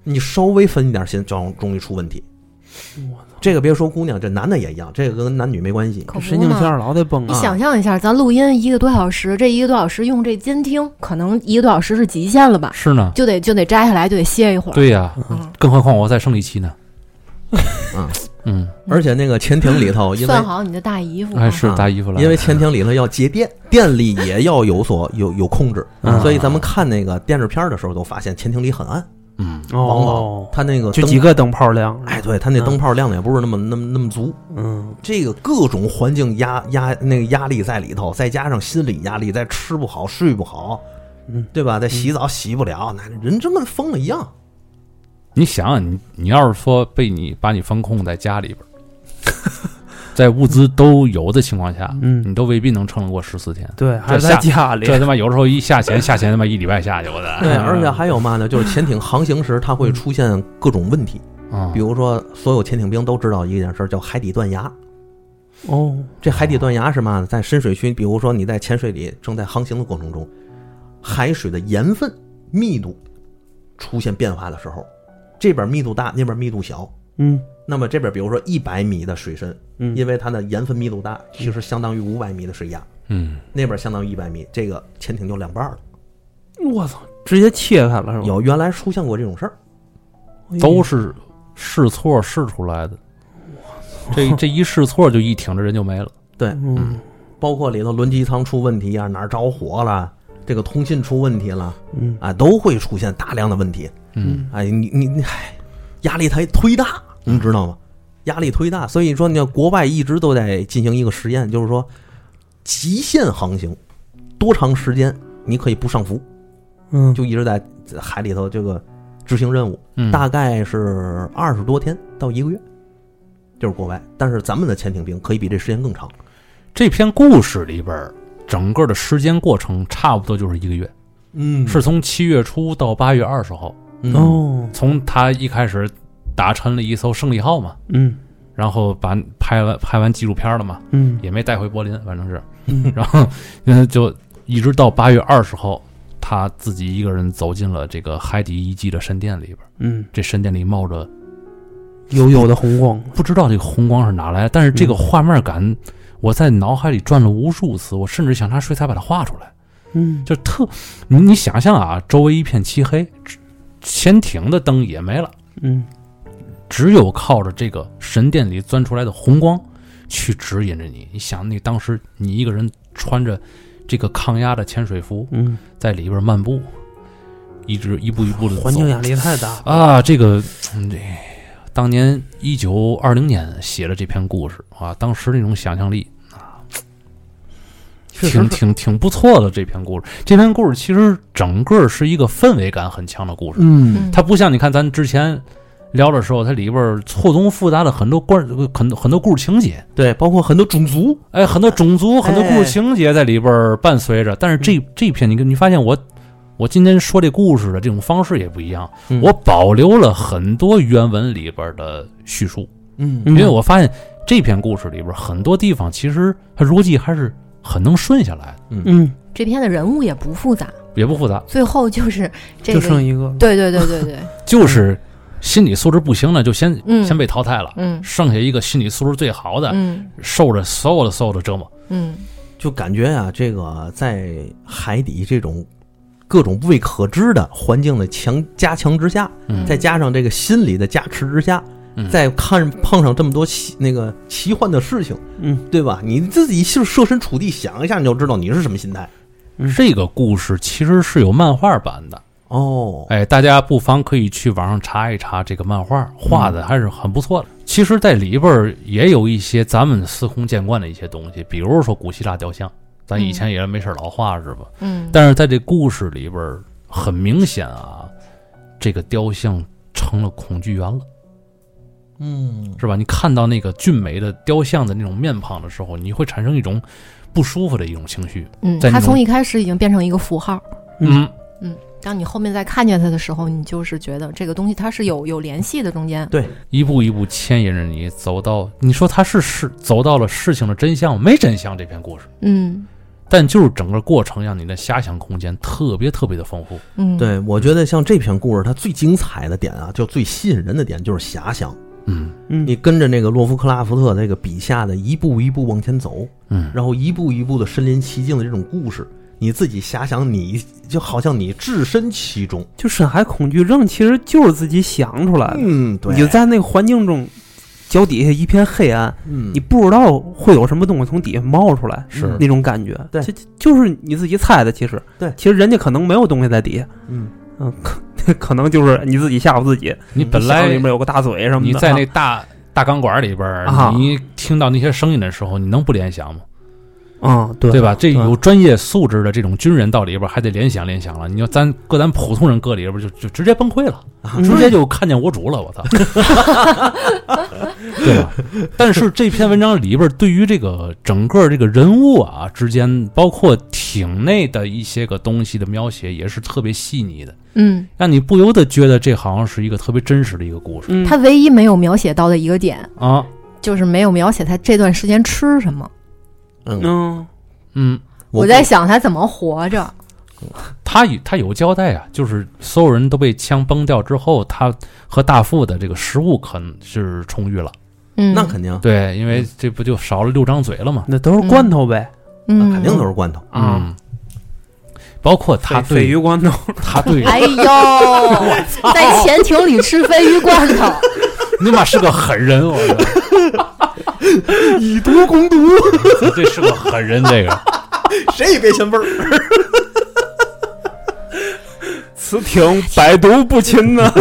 你稍微分一点心，就容易出问题。这个别说姑娘，这男的也一样，这个跟男女没关系。可不神经线老得崩你啊。想象一下，咱录音一个多小时，这一个多小时用这监听，可能一个多小时是极限了吧？是呢，就得就得摘下来，就得歇一会儿。对呀，嗯，更何况我在生理期呢。嗯嗯，而且那个潜艇里头，因为算好你的大姨夫啊。还是大衣服了，因为潜艇里头要节电，电力也要有所有有控制，嗯。所以咱们看那个电视片的时候，都发现潜艇里很暗，嗯。往往哦，它那个就几，个灯泡亮。哎，对，它那灯泡亮的也不是那么那么那么足，嗯，这个各种环境压压那个压力在里头，再加上心理压力，再吃不好睡不好，嗯，对吧？再洗澡洗不了，那人真跟疯了一样。你想想，你你要是说被你把你封控在家里边儿，在物资都有的情况下，嗯你都未必能撑得过十四天。对，还是在家里。这他妈有时候一下潜，下潜他妈一礼拜下去，我的。对，而且还有嘛呢？就是潜艇航行时，它会出现各种问题，嗯比如说，所有潜艇兵都知道一件事儿，叫海底断崖。哦，这海底断崖是嘛呢？在深水区，比如说你在潜水里正在航行的过程中，海水的盐分密度出现变化的时候，这边密度大，那边密度小。嗯那么这边比如说一百米的水深，嗯，因为它的盐分密度大，其实相当于五百米的水压，嗯，那边相当于一百米，这个潜艇就两半了。我操，直接切开了是吧？有原来出现过这种事儿，都是试错试出来的。这这一试错就一挺着人就没了。对，嗯包括里头轮机舱出问题啊，哪儿着火了，这个通信出问题了，嗯啊，都会出现大量的问题。嗯，哎，你你你，唉，压力太忒大，你知道吗？压力忒大，所以说你看国外一直都在进行一个实验，就是说极限航行，多长时间你可以不上浮，嗯，就一直在海里头这个执行任务，嗯大概是二十多天到一个月，就是国外。但是咱们的潜艇兵可以比这时间更长。这篇故事里边整个的时间过程差不多就是一个月，嗯是从七月初到八月二十号，哦，哦，从他一开始打沉了一艘胜利号嘛，嗯。然后把拍完拍完纪录片了嘛，嗯。也没带回柏林，反正是，嗯。然后嗯就一直到八月二十号，他自己一个人走进了这个海底遗迹的神殿里边，嗯，这神殿里冒着悠悠的红光。不知道这个红光是哪来的，但是这个画面感，我在脑海里转了无数次，我甚至想拿水彩把它画出来，嗯。就特你你想象啊，周围一片漆黑，潜艇的灯也没了，嗯只有靠着这个神殿里钻出来的红光去指引着你。你想，你当时你一个人穿着这个抗压的潜水服，嗯，在里边漫步，一直一步一步的环境压力太大。啊，这个，当年一九二零年写的这篇故事啊，当时那种想象力啊，挺挺挺不错的。这篇故事，这篇故事其实整个是一个氛围感很强的故事，嗯嗯，它不像你看咱之前聊的时候，它里边错综复杂的很多关很多很多故事情节，对，包括很多种族，哎，很多种族、很多故事情节在里边伴随着。但是这这篇你你发现我。我今天说这故事的这种方式也不一样，嗯我保留了很多原文里边的叙述，嗯因为我发现这篇故事里边很多地方其实它逻辑还是很能顺下来。的，嗯，这篇的人物也不复杂，也不复杂，最后就是这就，剩一个。对对对对对，就是心理素质不行的就先、嗯。先被淘汰了，嗯。剩下一个心理素质最好的，嗯。受着所有的所有的折磨。嗯。就感觉啊，这个在海底这种各种未可知的环境的强加强之下，嗯。再加上这个心理的加持之下，嗯再看碰上这么多奇那个奇幻的事情，嗯对吧？你自己就设身处地想一下，你就知道你是什么心态。这个故事其实是有漫画版的，哦，哎，大家不妨可以去网上查一查这个漫画，画的还是很不错的。其实，在里边儿也有一些咱们司空见惯的一些东西，比如说古希腊雕像，咱以前也没事儿老画是吧？嗯，但是在这故事里边，很明显啊，这个雕像成了恐惧源了。嗯，是吧？你看到那个俊美的雕像的那种面庞的时候，你会产生一种不舒服的一种情绪。嗯，在那种他从一开始已经变成一个符号。嗯，嗯，当你后面再看见它的时候，你就是觉得这个东西它是有有联系的，中间。对，一步一步牵引着你走到，你说它是是走到了事情的真相吗，没真相这篇故事，嗯但就是整个过程让你的遐想空间特别特别的丰富。嗯，，对，我觉得像这篇故事，它最精彩的点啊，就最吸引人的点就是遐想。嗯嗯你跟着那个洛夫克拉夫特那个笔下的一步一步往前走，嗯，然后一步一步的身临其境的这种故事，你自己遐想你，就好像你置身其中。就深海恐惧症其实就是自己想出来的，嗯，对，你就在那个环境中，脚底下一片黑暗，嗯，你不知道会有什么东西从底下冒出来，是那种感觉。对这就是你自己猜的。其实，对其实人家可能没有东西在底下，嗯嗯，可 可能就是你自己吓唬自己。你本来里面有个大嘴什么的，你在那啊大大钢管里边，啊你听到那些声音的时候，你能不联想吗？嗯，对对吧？这有专业素质的这种军人到里边还得联想联想了。你要咱搁咱普通人搁里边儿就就直接崩溃了，直接就看见我主了，我操！对吧？但是这篇文章里边对于这个整个这个人物啊之间，包括艇内的一些个东西的描写，也是特别细腻的，嗯，让你不由得觉得这好像是一个特别真实的一个故事嗯，他唯一没有描写到的一个点，啊。就是没有描写他这段时间吃什么。嗯，嗯嗯，我在想他怎么活着。他有他有交代啊，就是所有人都被枪崩掉之后，他和大副的这个食物可能是充裕了。嗯，那肯定，对，因为这不就少了六张嘴了吗？那都是罐头呗，嗯，肯定都是罐头。啊嗯，包括他对鲱对鱼罐头，他对，哎呦，在潜艇里吃鲱鱼罐头，你妈是个狠人，我觉得 以毒攻毒，这是个狠人，这个谁也别嫌味儿。此艇百毒不侵啊。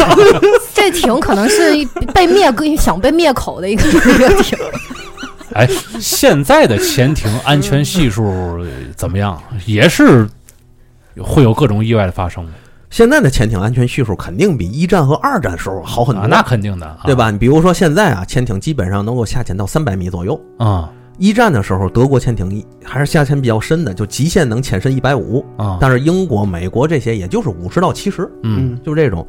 这艇可能是被灭想被灭口的一个一个艇。哎，现在的潜艇安全系数怎么样？也是会有各种意外的发生现在的潜艇安全系数肯定比一战和二战时候好很多，啊，那肯定的，啊对？吧？你比如说现在啊，潜艇基本上能够下潜到三百米左右。啊一战的时候，德国潜艇一还是下潜比较深的，就极限能潜深一百五，啊，但是英国、美国这些也就是五十到七十，嗯就是这种。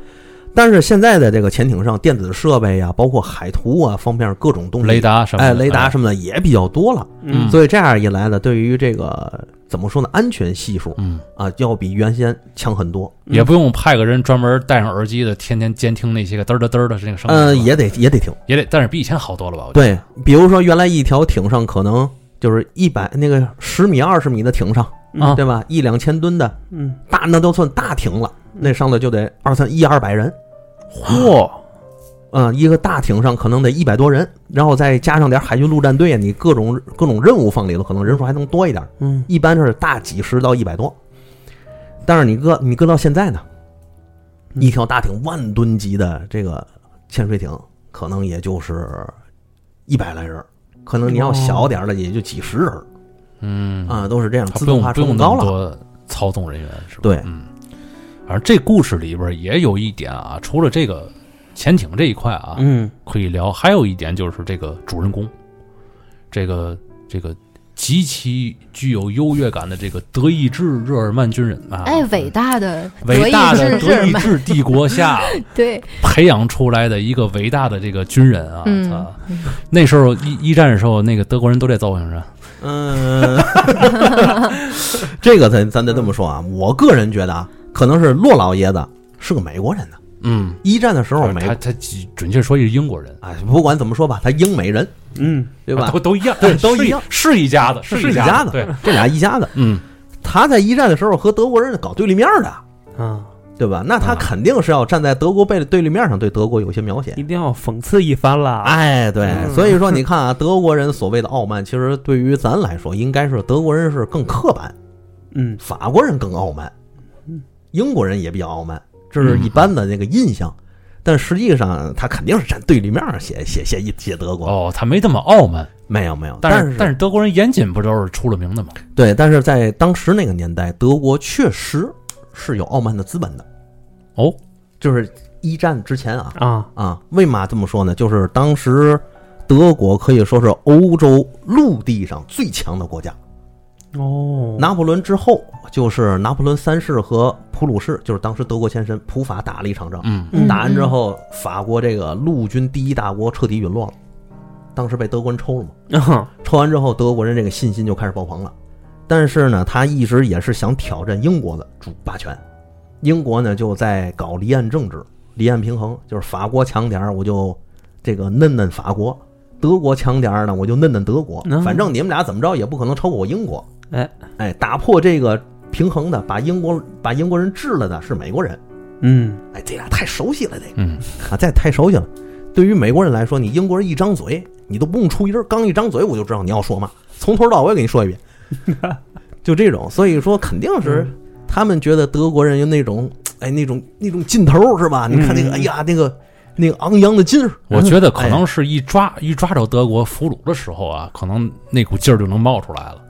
但是现在的这个潜艇上电子设备呀、包括海图啊方面各种东西，雷达什么的，哎，雷达什么的也比较多了。嗯所以这样一来呢，对于这个怎么说呢，安全系数嗯，啊，要比原先强很多。也不用派个人专门戴上耳机的，天天监听那些个嘚嘚嘚儿的这个声音，呃，也得也得听。也得，但是比以前好多了吧？我觉得对，比如说原来一条艇上可能就是一百那个十米、二十米的艇上，啊对吧？一两千吨的嗯，大，那都算大艇了。那上头就得二三一二百人，嚯，嗯，一个大艇上可能得一百多人，然后再加上点海军陆战队啊，你各种各种任务放里头，可能人数还能多一点。嗯一般是大几十到一百多，但是你搁你搁到现在呢，嗯一条大艇万吨级的这个潜水艇，可能也就是一百来人，可能你要小点儿的也就几十人嗯啊，都是这样，自动化不用高了。么多操纵人员是吧？对嗯，反正这故事里边也有一点啊，除了这个潜艇这一块啊，嗯可以聊，还有一点就是这个主人公，这个这个极其具有优越感的这个德意志日耳曼军人啊，哎，伟大的德意伟大的德意志帝国下 对，培养出来的一个伟大的这个军人啊！嗯操那时候一一战的时候，那个德国人都在造型上，嗯，这个咱咱得这么说啊，我个人觉得啊，可能是骆老爷子是个美国人呢。嗯，一战的时候，美他他准确说是英国人，哎，不管怎么说吧，他英美人，嗯对吧啊都？都一样，对都一样是一家子，是一家子对，这俩一家子。嗯他在一战的时候和德国人搞对立面的，啊，对吧？那他啊肯定是要站在德国背对立面上对德国有些描写一。定要讽刺一番了。哎，对，嗯所以说你看啊，德国人所谓的傲慢，其实对于咱来说，应该是德国人是更刻板，嗯法国人更傲慢，英国人也比较傲慢，这是一般的那个印象。但实际上，他肯定是站对立面上写写写一写德国。哦，他没这么傲慢，没有没有，但但是但是德国人严谨不都是出了名的吗？对，但是在当时那个年代，德国确实是有傲慢的资本的。哦，就是一战之前啊啊，啊，为嘛这么说呢？就是当时德国可以说是欧洲陆地上最强的国家。哦，拿破仑之后，就是拿破仑三世和普鲁士，就是当时德国前身普法打了一场仗。嗯嗯打完之后，法国这个陆军第一大国彻底陨落了。当时被德国人抽了嘛，啊抽完之后，德国人这个信心就开始爆棚了。但是呢，他一直也是想挑战英国的主霸权。英国呢就在搞离岸政治，离岸平衡，就是法国强点儿，我就这个嫩嫩法国；德国强点儿呢，我就嫩嫩德国嗯。反正你们俩怎么着也不可能超过我英国。哎哎，打破这个平衡的，把英国把英国人治了的是美国人。嗯哎，这俩太熟悉了，这个嗯，啊，这太熟悉了。对于美国人来说，你英国人一张嘴，你都不用出音儿，刚一张嘴我就知道你要说嘛，从头到尾给你说一遍，就这种。所以说，肯定是他们觉得德国人有那种，哎，那种那种劲头是吧？你看那个，嗯哎呀，那个那个昂扬的劲儿，我觉得可哎能是一抓一抓着德国俘虏的时候啊，可能那股劲儿就能冒出来了。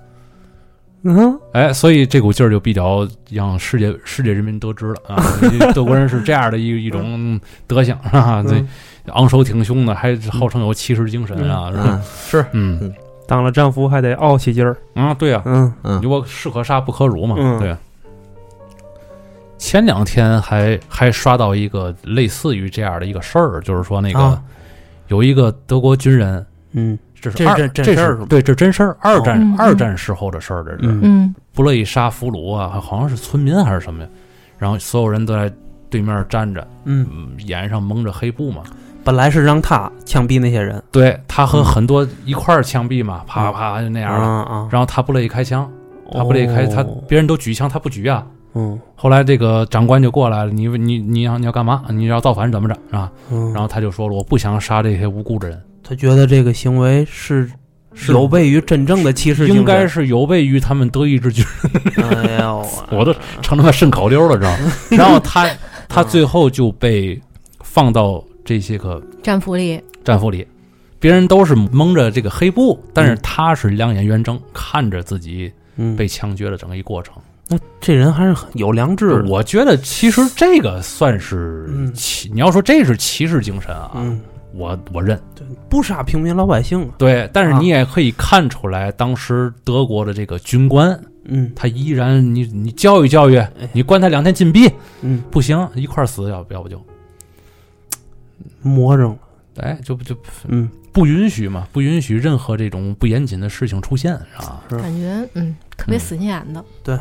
嗯哎，所以这股劲儿就比较让世界世界人民得知了啊，德国人是这样的一一种德行啊，这昂首挺胸的，还号称有骑士精神啊，是是，嗯。当了战俘还得傲气劲儿。啊，对呀、嗯嗯。你我士可杀不可辱嘛，嗯。对。前两天还还刷到一个类似于这样的一个事儿，就是说那个、啊。有一个德国军人，嗯这是二这是真真这事儿是对，这真事儿，二战、二战时候的事儿，这是、不乐意杀俘虏啊，好像是村民还是什么呀，然后所有人都在对面站着，嗯，嗯，眼上蒙着黑布嘛，本来是让他枪毙那些人，对他和嗯。很多一块儿枪毙嘛，啪啪就那样的，啊啊，然后他不乐意开枪，他不乐意开，他哦别人都举枪，他不举啊。嗯。后来这个长官就过来了，你你你要你要干嘛？你要造反怎么着？啊？嗯，然后他就说了，我不想杀这些无辜的人，他觉得这个行为是是有悖于真正的骑士精神，应该是有悖于他们德意志军，哎呦，我都成他妈顺口溜了，知道吗？然后他他最后就被放到这些个战俘里，战俘里，别人都是蒙着这个黑布，但是他是两眼圆睁，看着自己嗯。被枪决的整个一过程。那这人还是很有良知的，我觉得其实这个算是嗯，你要说这是骑士精神啊，嗯，我我认。不杀平民老百姓啊，对，但是啊你也可以看出来，当时德国的这个军官，嗯。他依然你你教育教育，你关他两天禁闭嗯，不行，一块儿死，要不要不就，魔怔了，哎，就就嗯。不允许嘛，不允许任何这种不严谨的事情出现，是吧？是。感觉嗯特别死心眼的，对。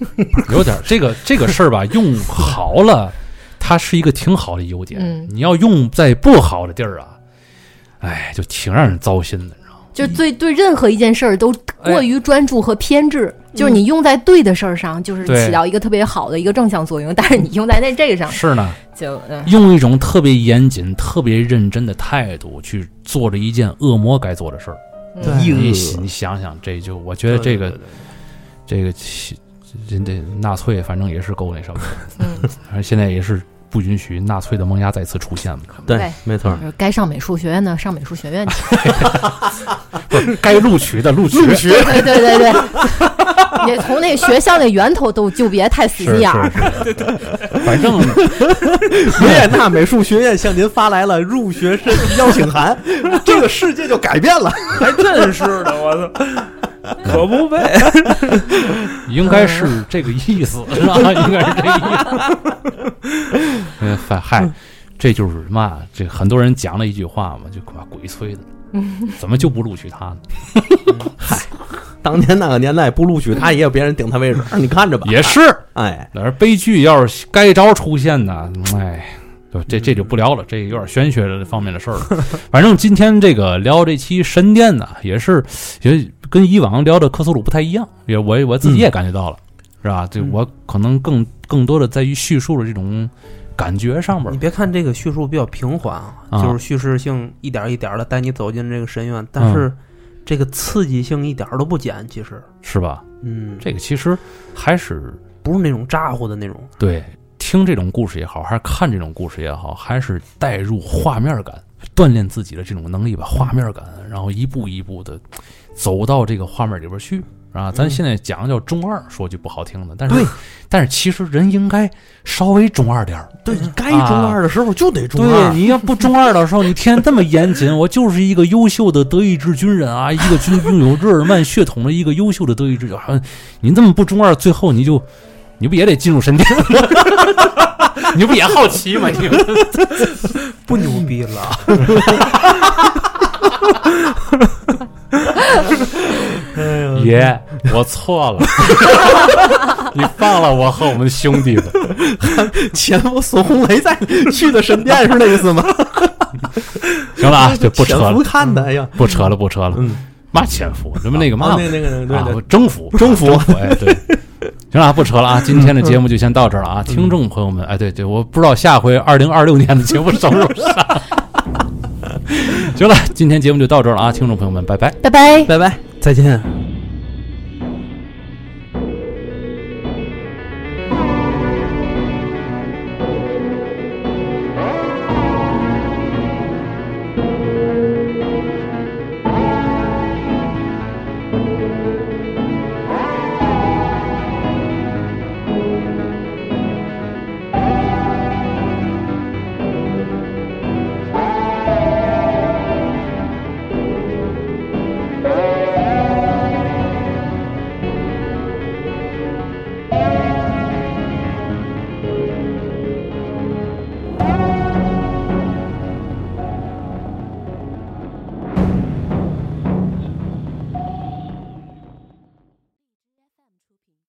有点这个这个事儿吧，用好了，它是一个挺好的优点。嗯。你要用在不好的地儿啊，哎，就挺让人糟心的，你知道吗？就对对任何一件事儿都哎过于专注和偏执，就是你用在对的事儿上，就是起到一个特别好的一个正向作用，但是你用在那这个上，是呢，就嗯。用一种特别严谨、特别认真的态度去做着一件恶魔该做的事儿。对。你哎你想想，这就我觉得这个对对对。这个其人这纳粹反正也是够那什么的，嗯，反正现在也是不允许纳粹的萌芽再次出现嘛。对对，没错。该上美术学院的上美术学院去，该录取的录取，对对对对对，你从那学校那源头都就别太死心眼 反正维也纳美术学院向您发来了入学申邀请函，这个世界就改变了。还真是的，我操，可不呗，应该是这个意思，是吧？应该是这个意思。呃，反嗨，这就是嘛，这很多人讲了一句话嘛，就妈鬼催的，怎么就不录取他呢？嗨当年那个年代不录取他，也有别人顶他位置，你看着吧。也是，哎，但是悲剧要是该招出现呢，哎，就这这就不聊了，这有点玄学的方面的事儿了。反正今天这个聊这期神殿呢，也是也跟以往聊的克苏鲁不太一样，也我我自己也感觉到了。是吧？这嗯我可能更更多的在于叙述的这种感觉上面你。别看这个叙述比较平缓啊，啊就是叙事性一点一点的带你走进这个深渊，但是这个刺激性一点都不减，其实，是吧？嗯，这个其实还是不是那种咋呼的那种，对听这种故事也好，还是看这种故事也好，还是带入画面感，锻炼自己的这种能力吧，画面感，然后一步一步的走到这个画面里边去。啊，咱现在讲叫中二，说句不好听的，但是对但是其实人应该稍微中二点儿。对，该中二的时候就得中二对，二。你要不中二的时候，你天天这么严谨，我就是一个优秀的德意志军人啊，一个军拥有日耳曼血统的一个优秀的德意志，好像你这么不中二，最后你就你不也得进入神殿？你不也好奇吗？你 不牛逼了。爷，我错了，你放了我和我们兄弟吧。前夫孙红雷在去的神殿是那意思吗？行了啊，就不扯潜伏了，看的，哎呀，不扯了，不扯了。嗯，嘛潜伏，什么那个嘛啊那个那个那个啊对对，征服，征服，哎，对。行了啊，不扯了啊，今天的节目就先到这儿了啊，听众朋友们，哎，对对，我不知道下回二零二六年的节目什么时候上。行了，今天节目就到这儿了啊，听众朋友们，拜拜。拜拜。拜拜，再见。